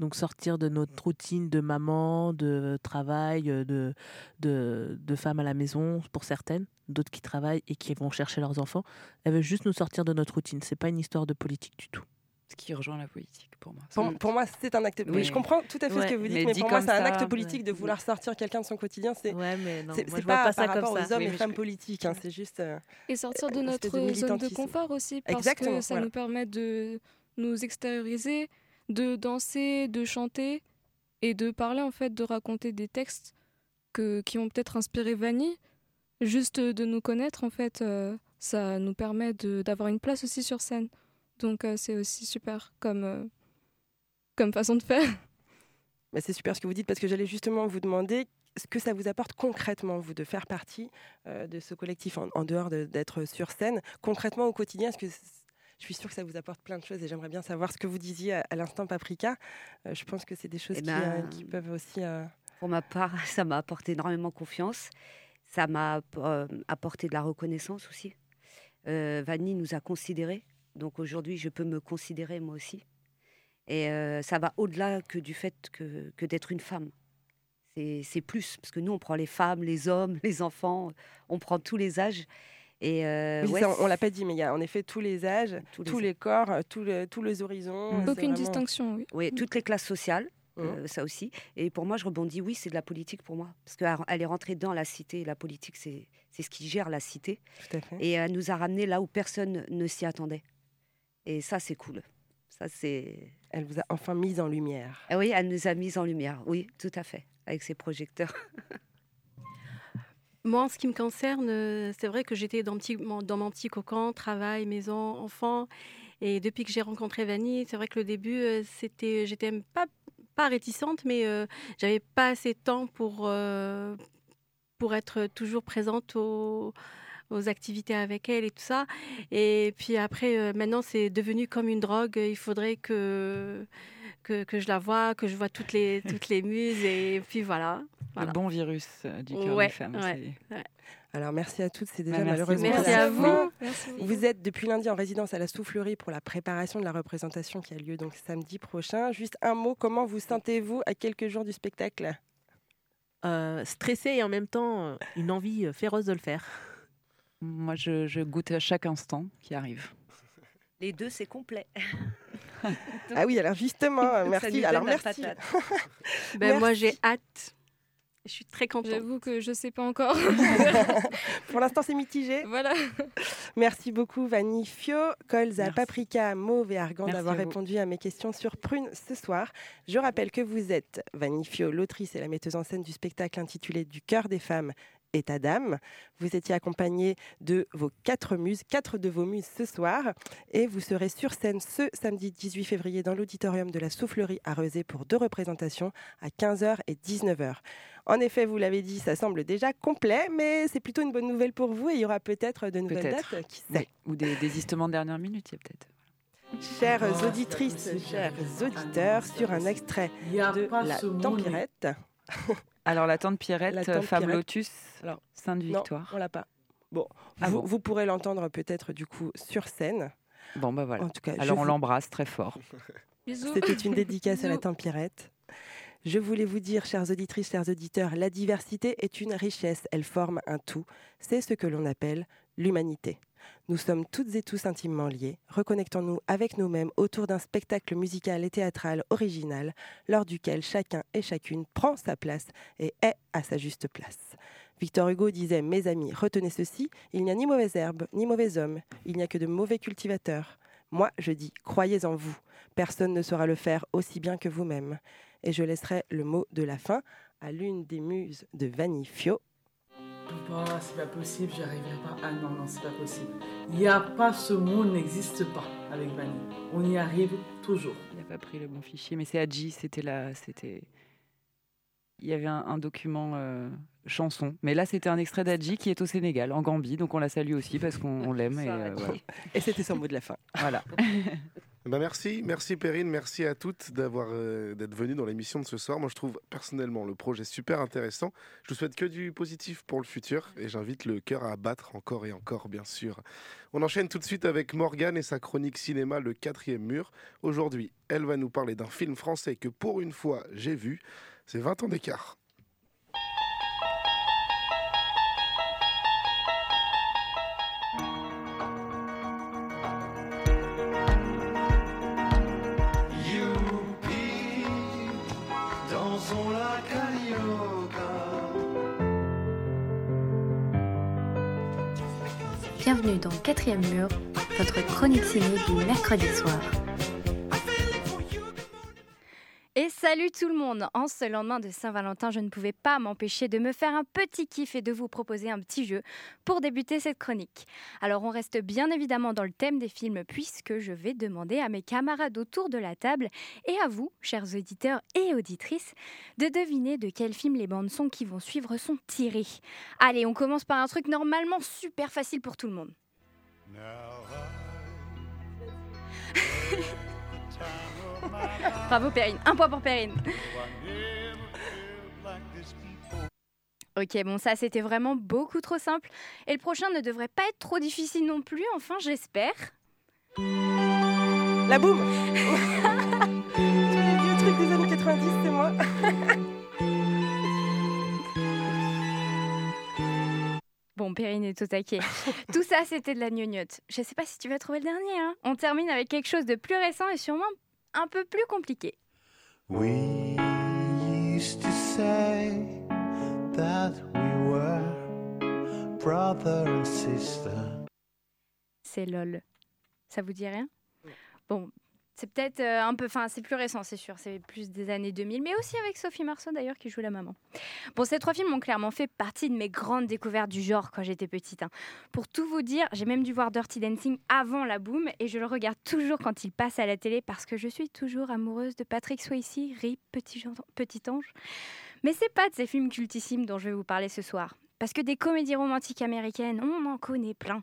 Donc sortir de notre routine de maman, de travail, euh, de, de, de femmes à la maison pour certaines, d'autres qui travaillent et qui vont chercher leurs enfants. Elle veut juste nous sortir de notre routine. C'est pas une histoire de politique du tout. Ce qui rejoint la politique pour moi. Pour, pour moi, c'est un acte. Oui. Je comprends tout à fait Ouais, ce que vous dites, mais mais, dit pour moi, c'est un acte politique de vouloir sortir quelqu'un de son quotidien. C'est Ouais, pas, pas ça par comme rapport ça. aux hommes Oui, et femmes je- politiques. hein, c'est juste. euh, Et sortir de notre de zone de confort aussi, parce Exactement, que ça voilà. nous permet de nous extérioriser, de danser, de chanter et de parler en fait, de raconter des textes que, qui ont peut-être inspiré Vanny. Juste de nous connaître en fait, euh, ça nous permet d'avoir une place aussi sur scène. Donc euh, c'est aussi super comme, euh, comme façon de faire. Mais c'est super ce que vous dites parce que j'allais justement vous demander ce que ça vous apporte concrètement, vous, de faire partie de ce collectif en, en dehors de- d'être sur scène. Concrètement, au quotidien, est-ce que je suis sûre que ça vous apporte plein de choses et j'aimerais bien savoir ce que vous disiez à, à l'instant Paprika. Euh, je pense que c'est des choses Eh qui, ben, euh, qui peuvent aussi. euh, Pour ma part, ça m'a apporté énormément confiance. Ça m'a euh, apporté de la reconnaissance aussi. Euh, Vanny nous a considérés. Donc aujourd'hui, je peux me considérer moi aussi. Et euh, ça va au-delà que du fait que, que d'être une femme. C'est plus, parce que nous, on prend les femmes, les hommes, les enfants, on prend tous les âges. Et euh, oui, ouais, ça, on, on l'a pas dit, mais il y a en effet tous les âges, tous tous les- corps, euh, tous les, tous les horizons. Mm. Aucune vraiment- distinction, oui. Oui, toutes les classes sociales, Mhm. euh, ça aussi. Et pour moi, je rebondis, oui, c'est de la politique pour moi. Parce qu'elle est rentrée dans la cité. La politique, c'est c'est ce qui gère la cité. Tout à fait. Et elle nous a ramenés là où personne ne s'y attendait. Et ça, c'est cool. Ça, c'est. Elle vous a enfin mise en lumière. Ah oui, elle nous a mis en lumière. Oui, tout à fait. Avec ses projecteurs. Moi, en ce qui me concerne, euh, c'est vrai que j'étais dans, mon- petit cocon, travail, maison, enfant. Et depuis que j'ai rencontré Vanny, c'est vrai que le début, euh, c'était, j'étais pas, pas réticente, mais euh, j'avais pas assez de temps pour, pour être toujours présente aux, aux activités avec elle et tout ça. Et puis après, maintenant, c'est devenu comme une drogue. Il faudrait que, que, que je la vois, que je vois toutes les, toutes les muses. Et puis voilà. Voilà. Le bon virus euh, du cœur Ouais, des femmes. ouais. Alors merci à toutes, c'est déjà Bah, merci malheureusement. Merci à vous. Merci. Vous êtes depuis lundi en résidence à la Soufflerie pour la préparation de la représentation qui a lieu donc samedi prochain. Juste un mot, comment vous sentez-vous à quelques jours du spectacle? Euh, stressé et en même temps euh, une envie euh, féroce de le faire. Moi, je, je goûte à chaque instant qui arrive. Les deux, c'est complet. Ah oui, alors justement, merci. Alors merci. Ben, moi, j'ai hâte. Je suis très contente. J'avoue que je sais pas encore. Pour l'instant, c'est mitigé. voilà. Merci beaucoup, Vanny Fio, Colza, Merci. Paprika, Mauve et Argan d'avoir répondu à mes questions sur Prune ce soir. Je rappelle que vous êtes Vanny Fio, l'autrice et la metteuse en scène du spectacle intitulé Du cœur des femmes et ta dame. Vous étiez accompagnée de vos quatre muses, quatre de vos muses ce soir. Et vous serez sur scène ce samedi 18 février dans l'auditorium de la Soufflerie à Rezé pour deux représentations à 15h et 19h. En effet, vous l'avez dit, ça semble déjà complet, mais c'est plutôt une bonne nouvelle pour vous et il y aura peut-être de nouvelles dates. Qui sait Oui. Ou des désistements de dernière minute, il y a peut-être. Chères auditrices, chers auditeurs, sur un extrait de La Tempirette. Alors, la tante Pierrette, La tante femme Pierrette. Lotus, Alors, Sainte Non, Victoire. on l'a pas. Bon, Ah vous, bon vous pourrez l'entendre peut-être du coup sur scène. Bon, bah voilà. En tout cas, Alors, on vous- l'embrasse très fort. Bisous. C'était une dédicace à la Bisous. Tempirette. Je voulais vous dire, chères auditrices, chers auditeurs, la diversité est une richesse, elle forme un tout. C'est ce que l'on appelle l'humanité. Nous sommes toutes et tous intimement liés. Reconnectons-nous avec nous-mêmes autour d'un spectacle musical et théâtral original, lors duquel chacun et chacune prend sa place et est à sa juste place. Victor Hugo disait Mes amis, retenez ceci, il n'y a ni mauvaise herbe, ni mauvais homme, il n'y a que de mauvais cultivateurs. Moi, je dis Croyez en vous. Personne ne saura le faire aussi bien que vous-même. Et je laisserai le mot de la fin à l'une des muses de Vanille Fio, Oh, c'est pas possible, j'y arriverai pas. Ah non, non, c'est pas possible. Il n'y a pas, ce mot n'existe pas avec Vanny. On y arrive toujours. Il n'a pas pris le bon fichier, mais c'est Adji, c'était là, c'était. Il y avait un, un document euh, chanson, mais là c'était un extrait d'Adji qui est au Sénégal, en Gambie, donc on la salue aussi parce qu'on on l'aime. Et, euh, et c'était son mot de la fin. Voilà. Ben merci, merci Perrine, merci à toutes d'avoir euh, d'être venues dans l'émission de ce soir. Moi, je trouve personnellement le projet super intéressant. Je vous souhaite que du positif pour le futur et j'invite le cœur à battre encore et encore, bien sûr. On enchaîne tout de suite avec Morgane et sa chronique cinéma Le quatrième mur. Aujourd'hui, elle va nous parler d'un film français que pour une fois j'ai vu. C'est 20 ans d'écart. Bienvenue dans Quatrième Mur, votre chronique ciné du mercredi soir. Salut tout le monde En ce lendemain de Saint-Valentin, je ne pouvais pas m'empêcher de me faire un petit kiff et de vous proposer un petit jeu pour débuter cette chronique. Alors on reste bien évidemment dans le thème des films puisque je vais demander à mes camarades autour de la table et à vous, chers auditeurs et auditrices, de deviner de quel film les bandes son qui vont suivre sont tirées. Allez, on commence par un truc normalement super facile pour tout le monde. Bravo Perrine, un point pour Perrine. Ok, bon ça c'était vraiment beaucoup trop simple. Et le prochain ne devrait pas être trop difficile non plus, enfin j'espère. La boum Tous les vieux trucs des années 90, c'est moi. Bon, Perrine est au taquet. Tout ça, c'était de la gnognotte. Je sais pas si tu vas trouver le dernier. Hein. On termine avec quelque chose de plus récent et sûrement un peu plus compliqué. We used to say that we were brother and sister. C'est LOL. Ça vous dit rien? Bon, c'est peut-être euh, un peu. Enfin, c'est plus récent, c'est sûr. C'est plus des années 2000, mais aussi avec Sophie Marceau d'ailleurs qui joue la maman. Bon, ces trois films ont clairement fait partie de mes grandes découvertes du genre quand j'étais petite. hein. Pour tout vous dire, j'ai même dû voir Dirty Dancing avant la boom et je le regarde toujours quand il passe à la télé parce que je suis toujours amoureuse de Patrick Swayze, rip petit, petit ange. Mais c'est pas de ces films cultissimes dont je vais vous parler ce soir. Parce que des comédies romantiques américaines, on en connaît plein.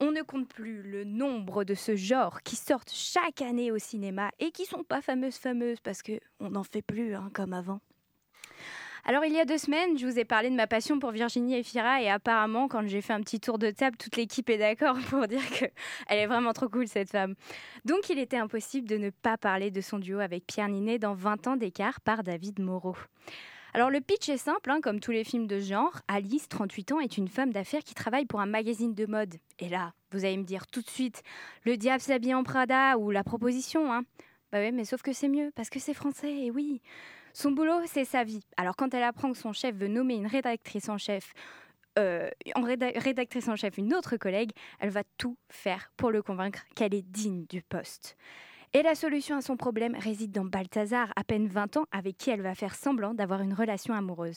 On ne compte plus le nombre de ce genre qui sortent chaque année au cinéma et qui sont pas fameuses fameuses parce que on n'en fait plus hein, comme avant. Alors il y a deux semaines, je vous ai parlé de ma passion pour Virginie Efira et apparemment quand j'ai fait un petit tour de table, toute l'équipe est d'accord pour dire que elle est vraiment trop cool cette femme. Donc il était impossible de ne pas parler de son duo avec Pierre Ninet dans 20 ans d'écart par David Moreau. Alors le pitch est simple, hein, comme tous les films de ce genre. Alice, 38 ans, est une femme d'affaires qui travaille pour un magazine de mode. Et là, vous allez me dire tout de suite, le diable s'habille en Prada ou la proposition. Hein. Bah oui, mais sauf que c'est mieux, parce que c'est français, et oui. Son boulot, c'est sa vie. Alors quand elle apprend que son chef veut nommer une rédactrice en chef, euh, en réda- rédactrice en chef une autre collègue, elle va tout faire pour le convaincre qu'elle est digne du poste. Et la solution à son problème réside dans Balthazar, à peine 20 ans, avec qui elle va faire semblant d'avoir une relation amoureuse.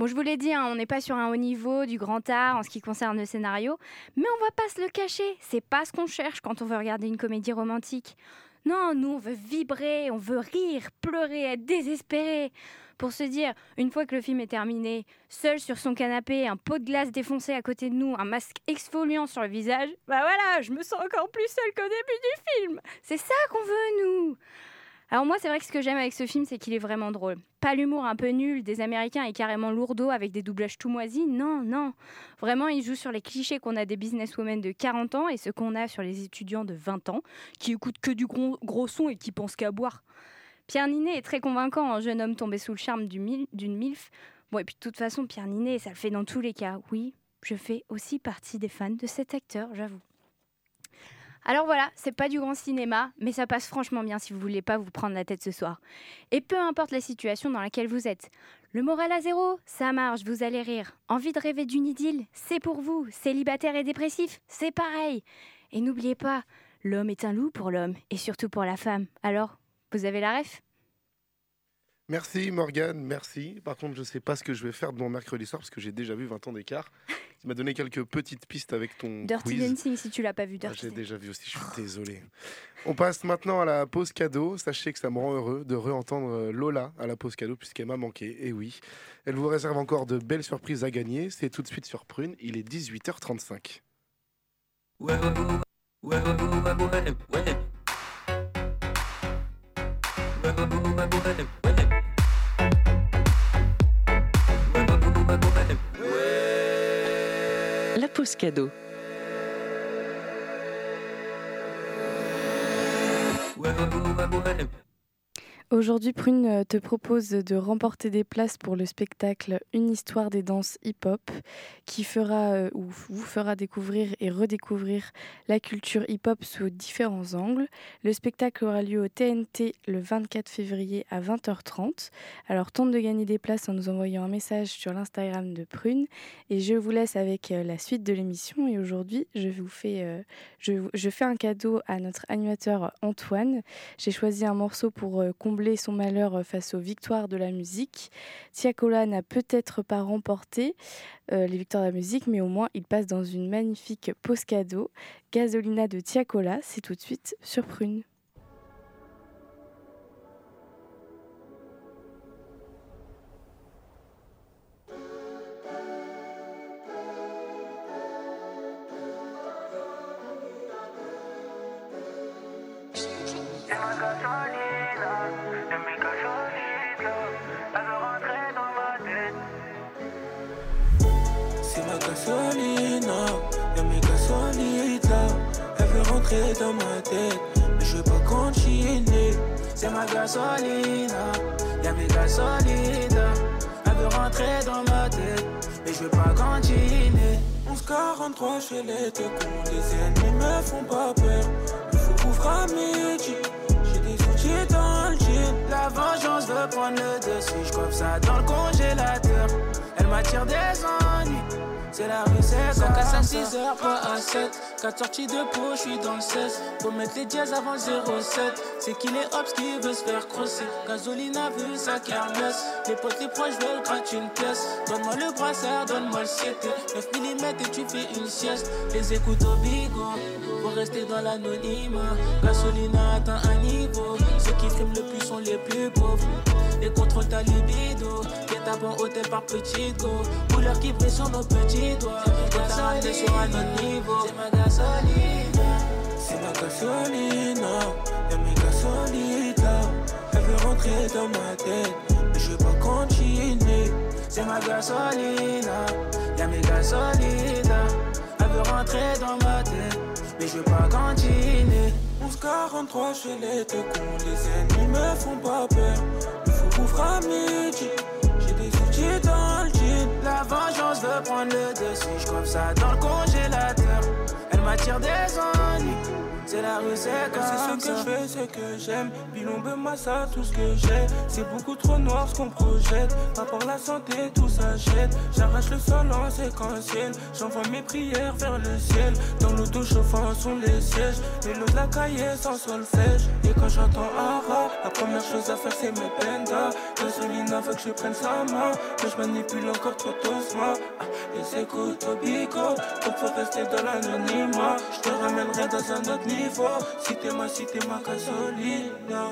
Bon, je vous l'ai dit, hein, on n'est pas sur un haut niveau du grand art en ce qui concerne le scénario, mais on va pas se le cacher, c'est pas ce qu'on cherche quand on veut regarder une comédie romantique. Non, nous on veut vibrer, on veut rire, pleurer, être désespéré. Pour se dire, une fois que le film est terminé, seul sur son canapé, un pot de glace défoncé à côté de nous, un masque exfoliant sur le visage, bah voilà, je me sens encore plus seule qu'au début du film. C'est ça qu'on veut, nous. Alors moi, c'est vrai que ce que j'aime avec ce film, c'est qu'il est vraiment drôle. Pas l'humour un peu nul des Américains et carrément lourdeau avec des doublages tout moisis, non, non. Vraiment, il joue sur les clichés qu'on a des businesswomen de 40 ans et ce qu'on a sur les étudiants de 20 ans, qui écoutent que du gros, gros son et qui pensent qu'à boire. Pierre Ninet est très convaincant en jeune homme tombé sous le charme d'une MILF. Bon, et puis de toute façon, Pierre Ninet, ça le fait dans tous les cas, oui. je fais aussi partie des fans de cet acteur, j'avoue. Alors voilà, c'est pas du grand cinéma, mais ça passe franchement bien si vous voulez pas vous prendre la tête ce soir. Et peu importe la situation dans laquelle vous êtes. Le moral à zéro, ça marche, vous allez rire. Envie de rêver d'une idylle, c'est pour vous. Célibataire et dépressif, c'est pareil. Et n'oubliez pas, l'homme est un loup pour l'homme, et surtout pour la femme. Alors, vous avez la ref? Merci Morgane, merci. Par contre, je ne sais pas ce que je vais faire de mon mercredi soir parce que j'ai déjà vu 20 ans d'écart. Tu m'as donné quelques petites pistes avec ton Dirty quiz. Dancing, si tu l'as pas vu, Ah, Dirty j'ai déjà vu aussi, je suis désolé. On passe maintenant à la pause cadeau. Sachez que ça me rend heureux de re-entendre euh, Lola à la pause cadeau puisqu'elle m'a manqué. Et oui, elle vous réserve encore de belles surprises à gagner. C'est tout de suite sur Prune. Il est 18h35. La pause cadeau. Aujourd'hui, Prune euh, te propose de remporter des places pour le spectacle Une histoire des danses hip-hop qui fera euh, ou vous fera découvrir et redécouvrir la culture hip-hop sous différents angles. Le spectacle aura lieu au TNT le 24 février à 20h30. Alors tente de gagner des places en nous envoyant un message sur l'Instagram de Prune et je vous laisse avec euh, la suite de l'émission et aujourd'hui, je vous fais je, je fais un cadeau à notre animateur Antoine. J'ai choisi un morceau pour euh, son malheur euh, face aux victoires de la musique. Tiakola n'a peut-être pas remporté euh, les victoires de la musique, mais au moins il passe dans une magnifique pause cadeau. Gasolina de Tiakola, c'est tout de suite sur Prune. Mais je veux pas continuer. C'est ma gasolina, y'a mes gasolides là. Elle veut rentrer dans ma tête, mais je veux pas continuer. 1143 chez les cons, les ennemis me font pas peur. Il faut couvrir à midi. J'ai des outils dans le jean. La vengeance veut prendre le dessus. Je ça dans le congélateur. Elle m'attire des ennuis. C'est la comme casse à ça. 6 heures, pas à 7. 4 sorties de peau, je suis dans le 16. Faut mettre les dièses avant 07. C'est qu'il est hops qui veut se faire crosser. Gasoline a vu sa kermesse. Les potes, les proches veulent gratter une pièce. Donne-moi le brassard, donne-moi le 7. 9 mm et tu fais une sieste. Les écoutes au bigot. Faut rester dans l'anonymat. Gasoline a atteint un niveau. Ceux qui friment le plus sont les plus pauvres. Et contrôle ta libido. Guette à bon hôtel par petit go. Couleur qui brille sur nos petits doigts. Quand ramené sur un autre niveau. C'est ma gasoline. C'est ma gasolina, y'a mes gasolides là. Elle veut rentrer dans ma tête, mais je veux pas continuer. C'est ma gasolina. Y'a mes gasolides. Elle veut rentrer dans ma tête. Mais je veux pas continuer. 1143 chez les deux cons, les ennemis me font pas peur. J'ai des outils dans le jean. La vengeance veut prendre le dessus. Je ça dans le congélateur. Elle m'attire des ennuis. C'est la rue, c'est comme C'est ce que ça. je fais, ce que j'aime. Bilombe, massa, tout ce que j'ai. C'est beaucoup trop noir ce qu'on projette. Pas pour la santé, tout s'achète. J'arrache le sol en séquentiel. J'envoie mes prières vers le ciel. Dans l'auto chauffant sont les sièges. Les lots de la cahier sans solfège. Et quand j'entends Ara, la première chose à faire c'est mes pendas. Gasolina veut que je prenne sa main. Que je manipule encore trop doucement. Les écoutes au bico. Donc faut rester dans l'anonymat. Je te ramènerai dans un autre niveau. Si t'es ma, si t'es ma gasolina.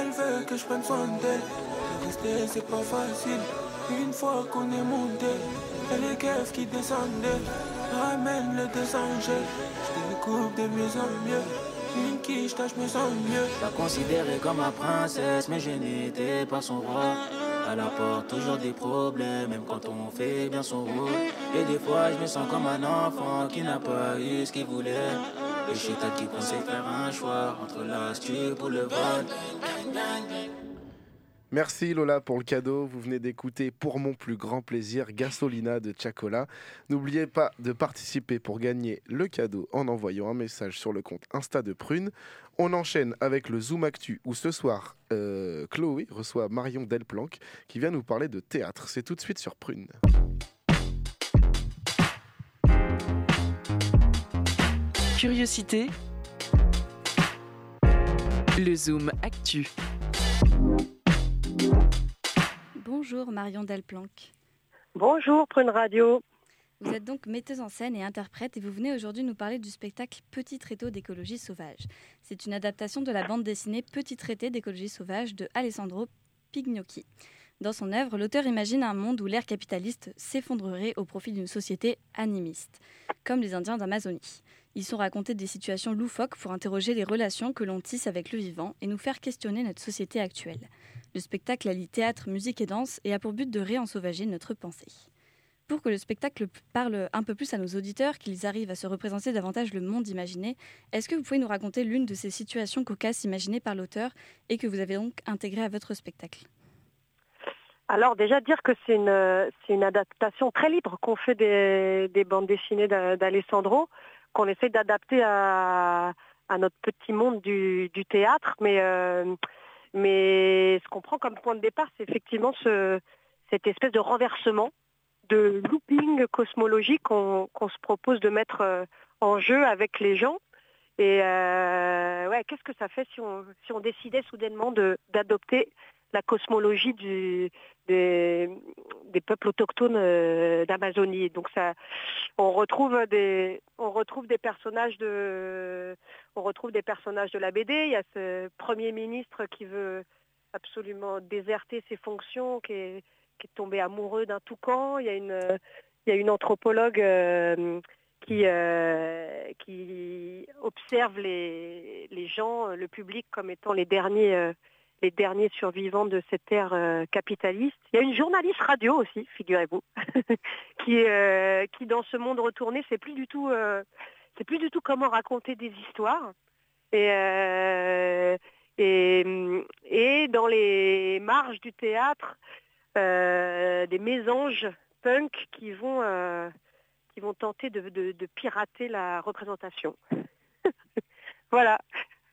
Elle veut que je prenne soin d'elle. De rester, c'est pas facile. Une fois qu'on est monté, elle est keufs qui descendait. Ramène le deux angels. Je découpe de mieux en mieux. Une quiche, je me sens mieux. La considérée comme ma princesse, mais je n'étais pas son roi. Mieux. La apporte toujours des problèmes, même quand on fait bien son rôle. Et des fois, je me sens comme un enfant qui n'a pas eu ce qu'il voulait. Et je suis qui conseille faire un choix entre l'astuce pour le vol. Merci Lola pour le cadeau. Vous venez d'écouter pour mon plus grand plaisir Gasolina de Chacola. N'oubliez pas de participer pour gagner le cadeau en envoyant un message sur le compte Insta de Prune. On enchaîne avec le Zoom Actu où ce soir euh, Chloé reçoit Marion Delplanque qui vient nous parler de théâtre. C'est tout de suite sur Prune. Curiosité. Le Zoom Actu. Bonjour Marion Delplanque. Bonjour Prune Radio. Vous êtes donc metteuse en scène et interprète et vous venez aujourd'hui nous parler du spectacle Petit Tréteau d'écologie sauvage. C'est une adaptation de la bande dessinée Petit Traité d'écologie sauvage de Alessandro Pignocchi. Dans son œuvre, l'auteur imagine un monde où l'ère capitaliste s'effondrerait au profit d'une société animiste, comme les Indiens d'Amazonie. Ils sont racontés des situations loufoques pour interroger les relations que l'on tisse avec le vivant et nous faire questionner notre société actuelle. Le spectacle allie théâtre, musique et danse et a pour but de réensauvager notre pensée. Pour que le spectacle parle un peu plus à nos auditeurs, qu'ils arrivent à se représenter davantage le monde imaginé, est-ce que vous pouvez nous raconter l'une de ces situations cocasses imaginées par l'auteur et que vous avez donc intégrées à votre spectacle? Alors déjà dire que c'est une, adaptation très libre qu'on fait des, des bandes dessinées d'Alessandro, qu'on essaie d'adapter à, notre petit monde du, théâtre. Mais, euh, mais ce qu'on prend comme point de départ, c'est effectivement ce, cette espèce de renversement, de looping cosmologique qu'on, se propose de mettre euh, en jeu avec les gens. Et euh, ouais, qu'est-ce que ça fait si on, si on décidait soudainement d'adopter la cosmologie des, des, peuples autochtones euh, d'Amazonie? Donc ça, on retrouve des, on retrouve des personnages de, on retrouve des personnages de la BD. Il y a ce premier ministre qui veut absolument déserter ses fonctions, qui qui est tombé amoureux d'un toucan. Il y a une, il y a une anthropologue euh, qui, euh, qui observe les, les gens, le public comme étant les derniers euh, les derniers survivants de cette ère euh, capitaliste. Il y a une journaliste radio aussi, figurez-vous, qui, euh, qui dans ce monde retourné, c'est plus du tout, euh, c'est plus du tout comment raconter des histoires. Et, et, et, dans les marges du théâtre, des mésanges punk qui vont, qui vont tenter de, de, de pirater la représentation. voilà.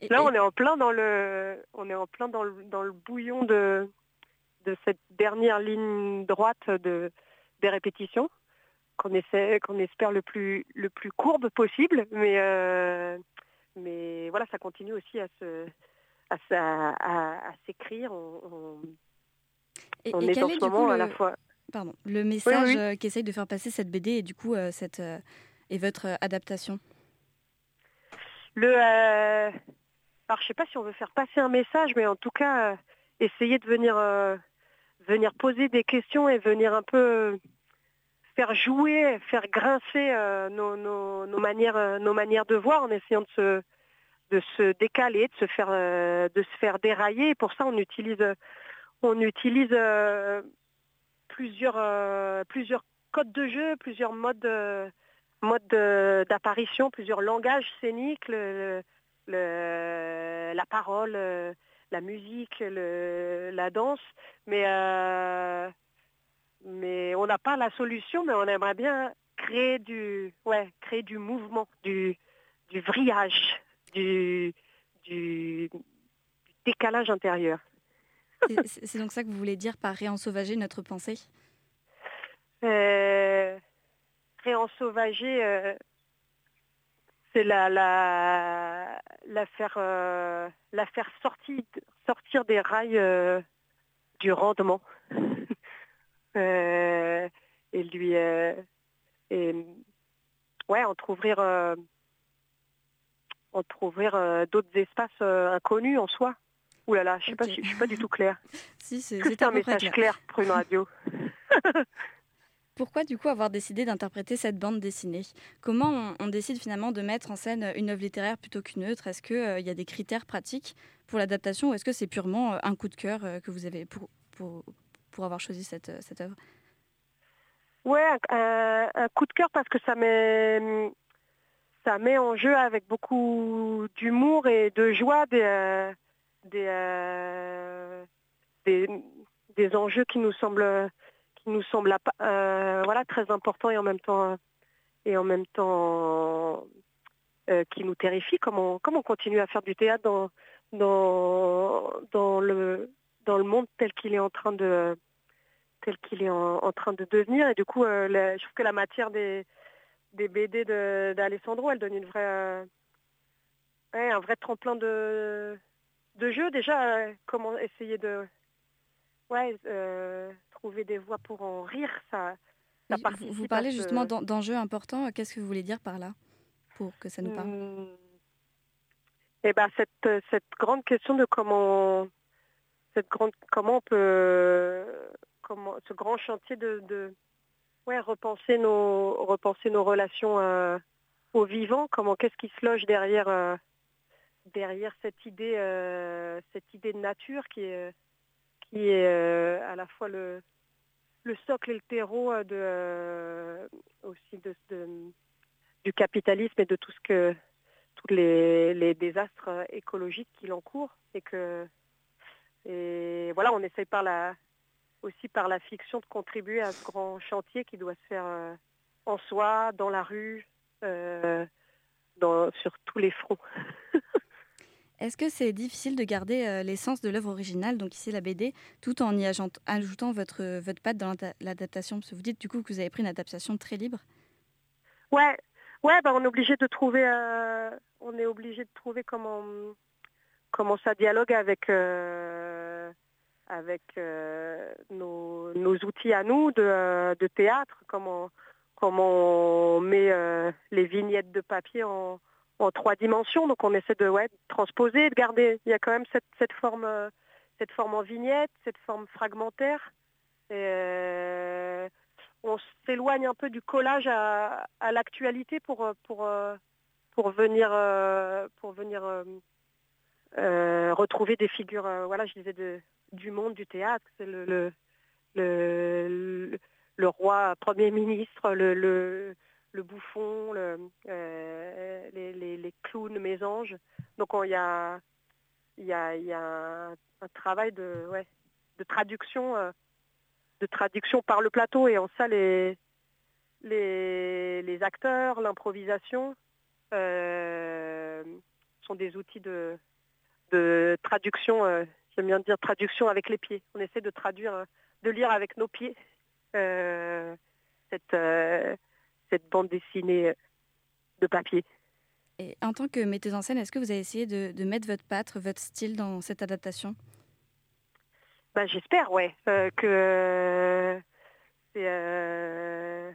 Là, on est en plein dans le, on est en plein dans le, dans le bouillon de, de cette dernière ligne droite de, des répétitions qu'on essaie, qu'on espère le plus, le plus courbe possible, mais, euh, mais voilà, ça continue aussi à se, à, à, à, s'écrire. On, on, et, on est, en ce moment à la fois. Pardon, le message oui, oui. qu'essaye de faire passer cette BD et du coup euh, cette euh, et votre adaptation? Le euh, alors je sais pas si on veut faire passer un message, mais en tout cas euh, essayer de venir euh, venir poser des questions et venir un peu euh, faire jouer, faire grincer euh, nos, nos, nos, manières nos manières de voir en essayant de se de se décaler, de se faire de se faire dérailler. Et pour ça on utilise on utilise plusieurs plusieurs codes de jeu, plusieurs modes modes d'apparition, plusieurs langages scéniques. La parole, euh, la musique, la danse, mais, euh, on n'a pas la solution, mais on aimerait bien créer du, mouvement, du, vrillage, du, décalage intérieur. C'est donc ça que vous voulez dire par réensauvager notre pensée? Euh, Réensauvager, euh, c'est euh, la faire sortir, des rails du rendement et lui et ouais ouvrir ouvrir d'autres espaces inconnus en soi. Ouh là là, je okay. je suis pas du tout claire. si, c'est un message clair. clair pour une radio. Pourquoi du coup avoir décidé d'interpréter cette bande dessinée? Comment on, on, décide finalement de mettre en scène une œuvre littéraire plutôt qu'une autre? Est-ce qu'il euh, y a des critères pratiques pour l'adaptation ou est-ce que c'est purement euh, un coup de cœur euh, que vous avez pour, pour, pour avoir choisi cette, cette œuvre? Ouais, un, un, coup de cœur parce que ça met, ça met en jeu avec beaucoup d'humour et de joie des, des, des, des enjeux qui nous semblent qui nous semblent euh, voilà très importants et en même temps et en même temps euh, qui nous terrifient. Comment comment on continue à faire du théâtre dans dans le dans le monde tel qu'il est en train de tel qu'il est en, train de devenir et du coup euh, je trouve que la matière des des BD d'Alessandro elle donne une vraie euh, un vrai tremplin de de jeu déjà euh, comment essayer de ouais euh, trouver des voies pour en rire ça, ça vous, vous parlez ce... justement d'enjeux importants qu'est-ce que vous voulez dire par là pour que ça nous parle mmh. et ben cette cette grande question de comment cette grande comment on peut comment ce grand chantier de, de ouais repenser nos repenser nos relations euh, au vivant comment qu'est-ce qui se loge derrière euh, derrière cette idée euh, cette idée de nature qui est qui est euh, à la fois le le socle et le terreau de euh, aussi de, de, du capitalisme et de tout ce que tous les, les désastres écologiques qu'il encourt et et voilà on essaye par la aussi par la fiction de contribuer à ce grand chantier qui doit se faire en soi dans la rue dans, sur tous les fronts Est-ce que c'est difficile de garder euh, l'essence de l'œuvre originale, donc ici la BD, tout en y ajoutant votre, votre patte dans l'adaptation? Parce que vous dites du coup que vous avez pris une adaptation très libre. Ouais, ouais bah on est obligé de trouver, euh, on est obligé de trouver comment, comment ça dialogue avec, euh, avec euh, nos, nos, outils à nous de, de théâtre, comment, comment on met euh, les vignettes de papier en en trois dimensions. Donc on essaie de, transposer, de garder. Il y a quand même cette, forme, euh, cette forme en vignette, cette forme fragmentaire. Euh, on s'éloigne un peu du collage à, l'actualité pour, pour, pour venir, pour venir euh, retrouver des figures, voilà, je disais, de, du monde du théâtre. C'est le, le, le, le, roi premier ministre, le, le bouffon, euh, les, clowns mésanges. Donc il y a, un, travail de, traduction, euh, de traduction par le plateau et en ça les, les, acteurs, l'improvisation euh, sont des outils de, de traduction. J'aime bien dire traduction avec les pieds. On essaie de traduire, de lire avec nos pieds cette cette bande dessinée euh, de papier. Et en tant que metteuse en scène, est-ce que vous avez essayé de, de, mettre votre patte, votre style dans cette adaptation? Bah, J'espère, ouais. Euh, que. Euh...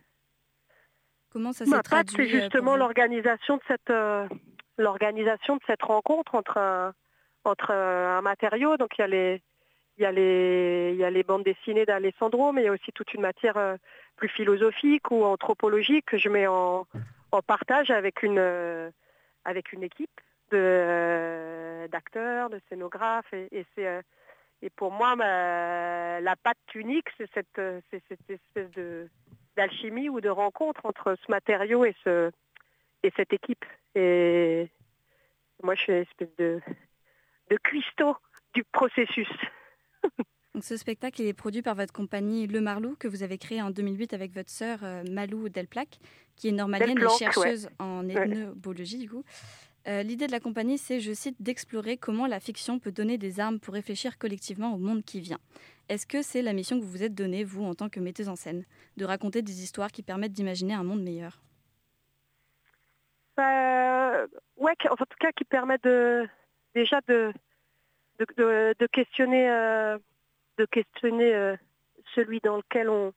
Comment ça s'est traduit C'est justement l'organisation de cette euh, l'organisation de cette rencontre entre un, entre un matériau. Donc il y a les il y a les il y a les bandes dessinées d'Alessandro, mais il y a aussi toute une matière plus philosophique ou anthropologique que je mets en, en partage avec une, euh, avec une équipe euh, d'acteurs, de scénographes. Et, c'est, euh, et pour moi, la patte unique, c'est cette, cette espèce de, d'alchimie ou de rencontre entre ce matériau et, ce, et cette équipe. Et moi, je suis une espèce de, de cuistot du processus. Donc ce spectacle il est produit par votre compagnie Le Marlou que vous avez créé en 2008 avec votre sœur euh, Malou Delplac, qui est normalienne et chercheuse ouais. en ethnobologie du coup. Euh, L'idée de la compagnie, c'est, je cite, d'explorer comment la fiction peut donner des armes pour réfléchir collectivement au monde qui vient. Est-ce que c'est la mission que vous vous êtes donnée, vous, en tant que metteuse en scène, de raconter des histoires qui permettent d'imaginer un monde meilleur? Euh, Ouais, en tout cas, qui permettent de, déjà de, de, questionner euh, de questionner euh, celui dans lequel on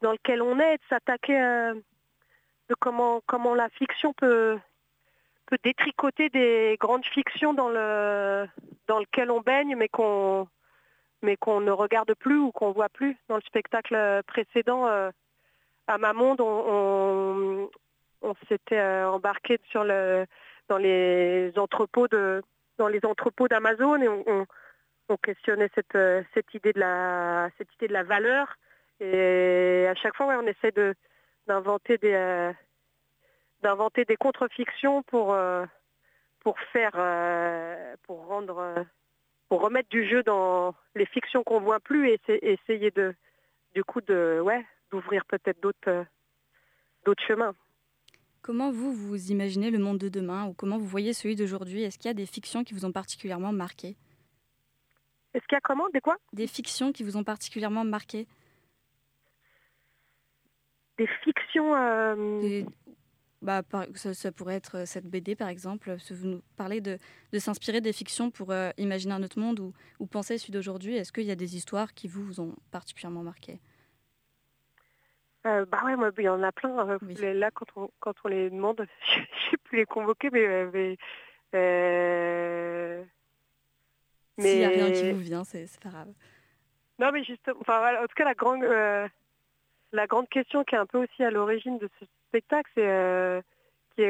dans lequel on est, de s'attaquer à de comment comment la fiction peut peut détricoter des grandes fictions dans le dans on baigne, mais qu'on mais qu'on ne regarde plus ou qu'on voit plus. Dans le spectacle précédent, euh, à Mamonde, on, on, s'était euh, embarqué sur le dans les entrepôts de dans les entrepôts d'Amazon et on, on on questionnait cette, euh, cette, idée de la, valeur. Et à chaque fois, on essaie de, d'inventer des, euh, d'inventer des contre-fictions pour, euh, pour faire, pour rendre, pour remettre du jeu dans les fictions qu'on voit plus et essa- essayer de, du coup, de, ouais, d'ouvrir peut-être d'autres, d'autres chemins. Comment vous, vous imaginez le monde de demain ou comment vous voyez celui d'aujourd'hui? Est-ce qu'il y a des fictions qui vous ont particulièrement marqué? Est-ce qu'il y a comment? Des quoi? Des fictions qui vous ont particulièrement marqué? Des fictions. euh, Bah, par- ça, ça pourrait être euh, cette BD par exemple. Si vous nous parlez de, de s'inspirer des fictions pour euh, imaginer un autre monde ou, ou penser celui d'aujourd'hui, est-ce qu'il y a des histoires qui vous, vous ont particulièrement marqué? Euh, bah ouais, moi, il y en a plein. euh, les- Là, quand on, quand on les demande, je ne sais plus les convoquer, mais. euh, mais euh, S'il n'y a rien qui vous vient, c'est pas grave. Non, mais justement, enfin, voilà, en tout cas, la grande, la grande question qui est un peu aussi à l'origine de ce spectacle, c'est qui,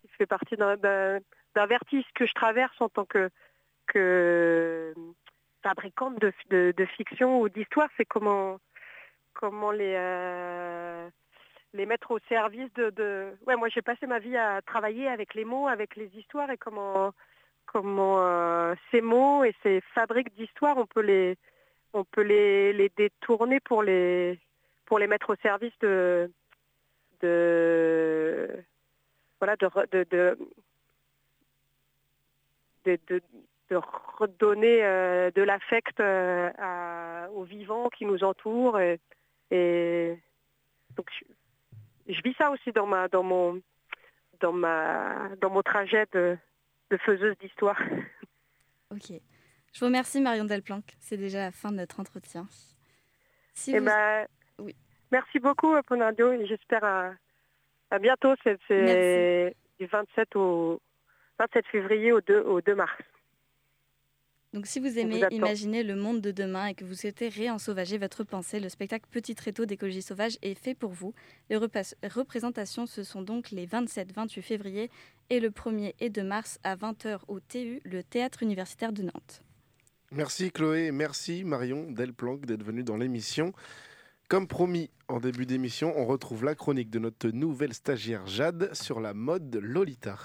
qui fait partie d'un- vertige que je traverse en tant que, que fabricante de, de, de fiction ou d'histoire, c'est comment, comment les, euh, les mettre au service de. Ouais, moi j'ai passé ma vie à travailler avec les mots, avec les histoires et comment, comment euh, ces mots et ces fabriques d'histoires, on peut les, on peut les, les détourner pour les, pour les mettre au service de, de, voilà, de, de, de, de, redonner euh, de l'affect aux vivants qui nous entourent. Et donc, je, je vis ça aussi dans, ma, dans, mon, dans, ma, dans mon trajet de, de faiseuse d'histoire. Ok. Je vous remercie Marion Delplanque. C'est déjà la fin de notre entretien. Si Eh vous- ben, Oui. Merci beaucoup, euh, Ponadio, et j'espère à, à bientôt. C'est c'est du 27 au 27 février au 2, au 2 mars. Donc si vous aimez imaginer le monde de demain et que vous souhaitez réensauvager votre pensée, le spectacle Petit Tréteau d'écologie sauvage est fait pour vous. Les représentations, ce sont donc les 27-28 février et le 1er et 2 mars à 20h au TU, le Théâtre universitaire de Nantes. Merci Chloé, merci Marion Delplanque d'être venue dans l'émission. Comme promis en début d'émission, on retrouve la chronique de notre nouvelle stagiaire Jade sur la mode Lolita.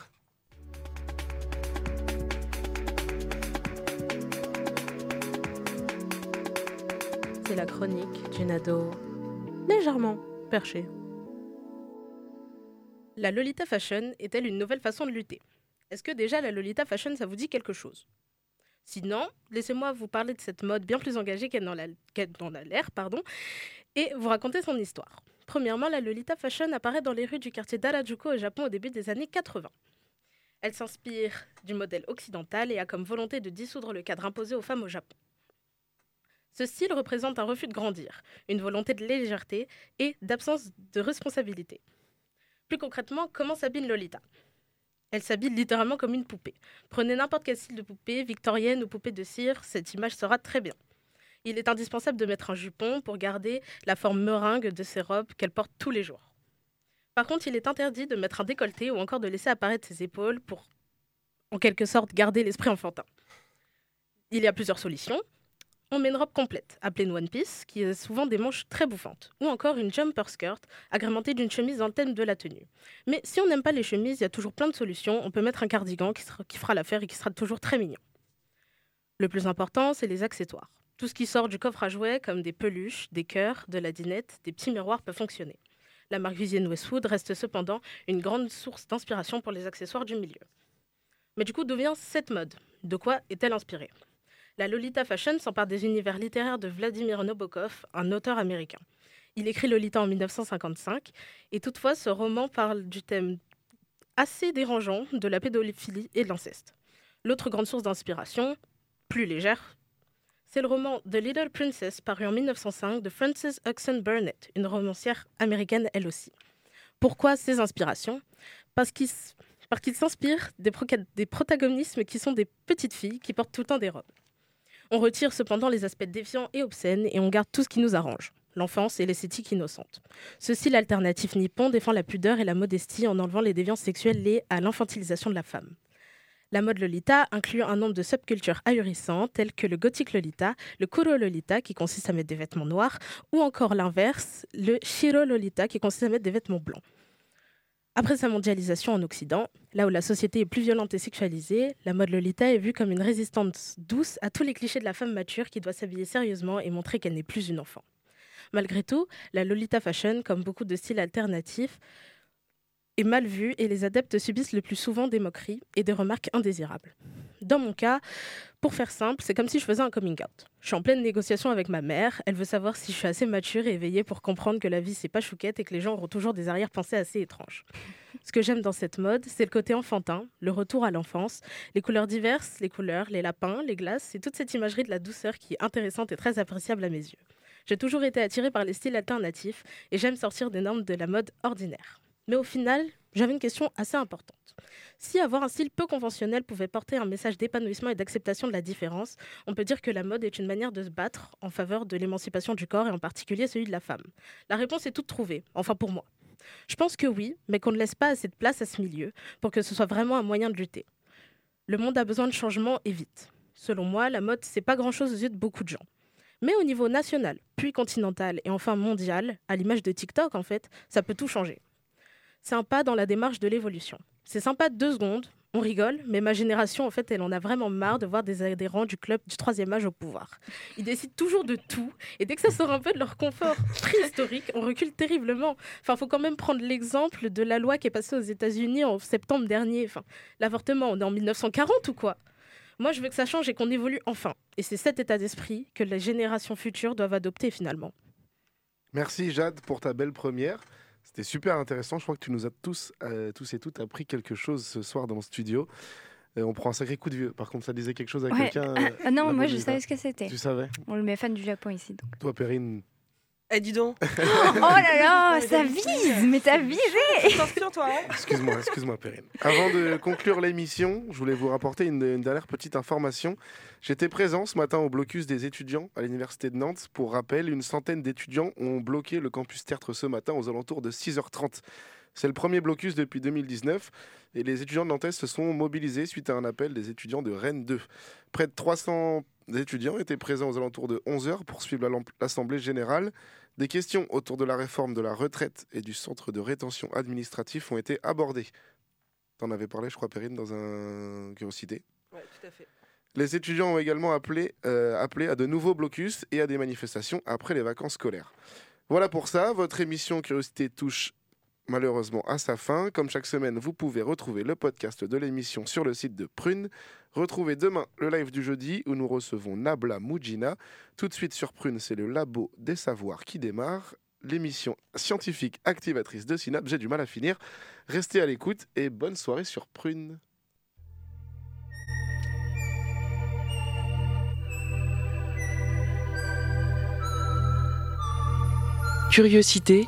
La chronique d'une ado légèrement perchée. La Lolita Fashion est-elle une nouvelle façon de lutter? Est-ce que déjà la Lolita Fashion, ça vous dit quelque chose? Sinon, laissez-moi vous parler de cette mode bien plus engagée qu'elle n'en a- qu'elle n'en a l'air, pardon, et vous raconter son histoire. Premièrement, la Lolita Fashion apparaît dans les rues du quartier d'Harajuku au Japon au début des années 80. Elle s'inspire du modèle occidental et a comme volonté de dissoudre le cadre imposé aux femmes au Japon. Ce style représente un refus de grandir, une volonté de légèreté et d'absence de responsabilité. Plus concrètement, comment s'habille Lolita? Elle s'habille littéralement comme une poupée. Prenez n'importe quel style de poupée, victorienne ou poupée de cire, cette image sera très bien. Il est indispensable de mettre un jupon pour garder la forme meringue de ses robes qu'elle porte tous les jours. Par contre, il est interdit de mettre un décolleté ou encore de laisser apparaître ses épaules pour, en quelque sorte, garder l'esprit enfantin. Il y a plusieurs solutions. On met une robe complète, appelée une one piece, qui a souvent des manches très bouffantes, ou encore une jumper skirt, agrémentée d'une chemise dans le thème de la tenue. Mais si on n'aime pas les chemises, il y a toujours plein de solutions. On peut mettre un cardigan qui fera l'affaire et qui sera toujours très mignon. Le plus important, c'est les accessoires. Tout ce qui sort du coffre à jouets, comme des peluches, des cœurs, de la dinette, des petits miroirs, peut fonctionner. La marque Vivienne Westwood reste cependant une grande source d'inspiration pour les accessoires du milieu. Mais du coup, d'où vient cette mode? De quoi est-elle inspirée? La Lolita Fashion s'empare des univers littéraires de Vladimir Nabokov, un auteur américain. Il écrit Lolita en 1955, et toutefois, ce roman parle du thème assez dérangeant de la pédophilie et de l'inceste. L'autre grande source d'inspiration, plus légère, c'est le roman The Little Princess paru en 1905 de Frances Hudson Burnett, une romancière américaine elle aussi. Pourquoi ces inspirations? Parce qu'il s- parce qu'il s'inspire des, des protagonismes qui sont des petites filles qui portent tout le temps des robes. On retire cependant les aspects déviants et obscènes et on garde tout ce qui nous arrange, l'enfance et l'esthétique innocente. Ce style alternatif nippon défend la pudeur et la modestie en enlevant les déviances sexuelles liées à l'infantilisation de la femme. La mode Lolita inclut un nombre de subcultures ahurissantes telles que le gothique Lolita, le Kuro Lolita qui consiste à mettre des vêtements noirs, ou encore l'inverse, le Shiro Lolita qui consiste à mettre des vêtements blancs. Après sa mondialisation en Occident, là où la société est plus violente et sexualisée, la mode Lolita est vue comme une résistance douce à tous les clichés de la femme mature qui doit s'habiller sérieusement et montrer qu'elle n'est plus une enfant. Malgré tout, la Lolita Fashion, comme beaucoup de styles alternatifs, est mal vue et les adeptes subissent le plus souvent des moqueries et des remarques indésirables. Dans mon cas, pour faire simple, c'est comme si je faisais un coming out. Je suis en pleine négociation avec ma mère, elle veut savoir si je suis assez mature et éveillée pour comprendre que la vie c'est pas chouquette et que les gens auront toujours des arrière-pensées assez étranges. Ce que j'aime dans cette mode, c'est le côté enfantin, le retour à l'enfance, les couleurs diverses, les couleurs, les lapins, les glaces, et toute cette imagerie de la douceur qui est intéressante et très appréciable à mes yeux. J'ai toujours été attirée par les styles alternatifs et j'aime sortir des normes de la mode ordinaire. Mais au final, j'avais une question assez importante. Si avoir un style peu conventionnel pouvait porter un message d'épanouissement et d'acceptation de la différence, on peut dire que la mode est une manière de se battre en faveur de l'émancipation du corps et en particulier celui de la femme. La réponse est toute trouvée, enfin pour moi. Je pense que oui, mais qu'on ne laisse pas assez de place à ce milieu pour que ce soit vraiment un moyen de lutter. Le monde a besoin de changement et vite. Selon moi, la mode, c'est pas grand-chose aux yeux de beaucoup de gens. Mais au niveau national, puis continental et enfin mondial, à l'image de TikTok en fait, ça peut tout changer c'est un pas dans la démarche de l'évolution. C'est sympa deux secondes, on rigole, mais ma génération, en fait, elle en a vraiment marre de voir des adhérents du club du troisième âge au pouvoir. Ils décident toujours de tout, et dès que ça sort un peu de leur confort préhistorique, on recule terriblement. Enfin, faut quand même prendre l'exemple de la loi qui est passée aux États-Unis en septembre dernier. L'avortement, on est en 1940 ou quoi? Moi, je veux que ça change et qu'on évolue enfin. Et c'est cet état d'esprit que les générations futures doivent adopter finalement. Merci Jade pour ta belle première. C'était super intéressant. Je crois que tu nous as tous, euh, tous et toutes appris quelque chose ce soir dans le studio. Et on prend un sacré coup de vieux. Par contre, ça disait quelque chose à Ouais. quelqu'un. Ah, euh, non, moi je savais ce que c'était. Tu savais? On le met fan du Japon ici. Donc. Toi, Perrine. Eh, dis donc oh là là, ça vise, mais t'as visé Attention, toi hein Excuse-moi, excuse-moi, Perrine. Avant de conclure l'émission, je voulais vous rapporter une, une dernière petite information. J'étais présent ce matin au blocus des étudiants à l'Université de Nantes. Pour rappel, une centaine d'étudiants ont bloqué le campus Tertre ce matin aux alentours de 6h30. C'est le premier blocus depuis 2019 et les étudiants de Nantes se sont mobilisés suite à un appel des étudiants de Rennes 2. Près de 300 étudiants étaient présents aux alentours de 11h pour suivre l'Assemblée générale. Des questions autour de la réforme de la retraite et du centre de rétention administratif ont été abordées. T'en avais parlé, je crois, Perrine, dans un Curiosité. Ouais, tout à fait. Les étudiants ont également appelé, euh, appelé à de nouveaux blocus et à des manifestations après les vacances scolaires. Voilà pour ça, votre émission Curiosité touche malheureusement à sa fin. Comme chaque semaine, vous pouvez retrouver le podcast de l'émission sur le site de Prune. Retrouvez demain le live du jeudi où nous recevons Nabla Moujina. Tout de suite sur Prune, c'est le labo des savoirs qui démarre. L'émission scientifique activatrice de Synapse. J'ai du mal à finir. Restez à l'écoute et bonne soirée sur Prune. Curiosité.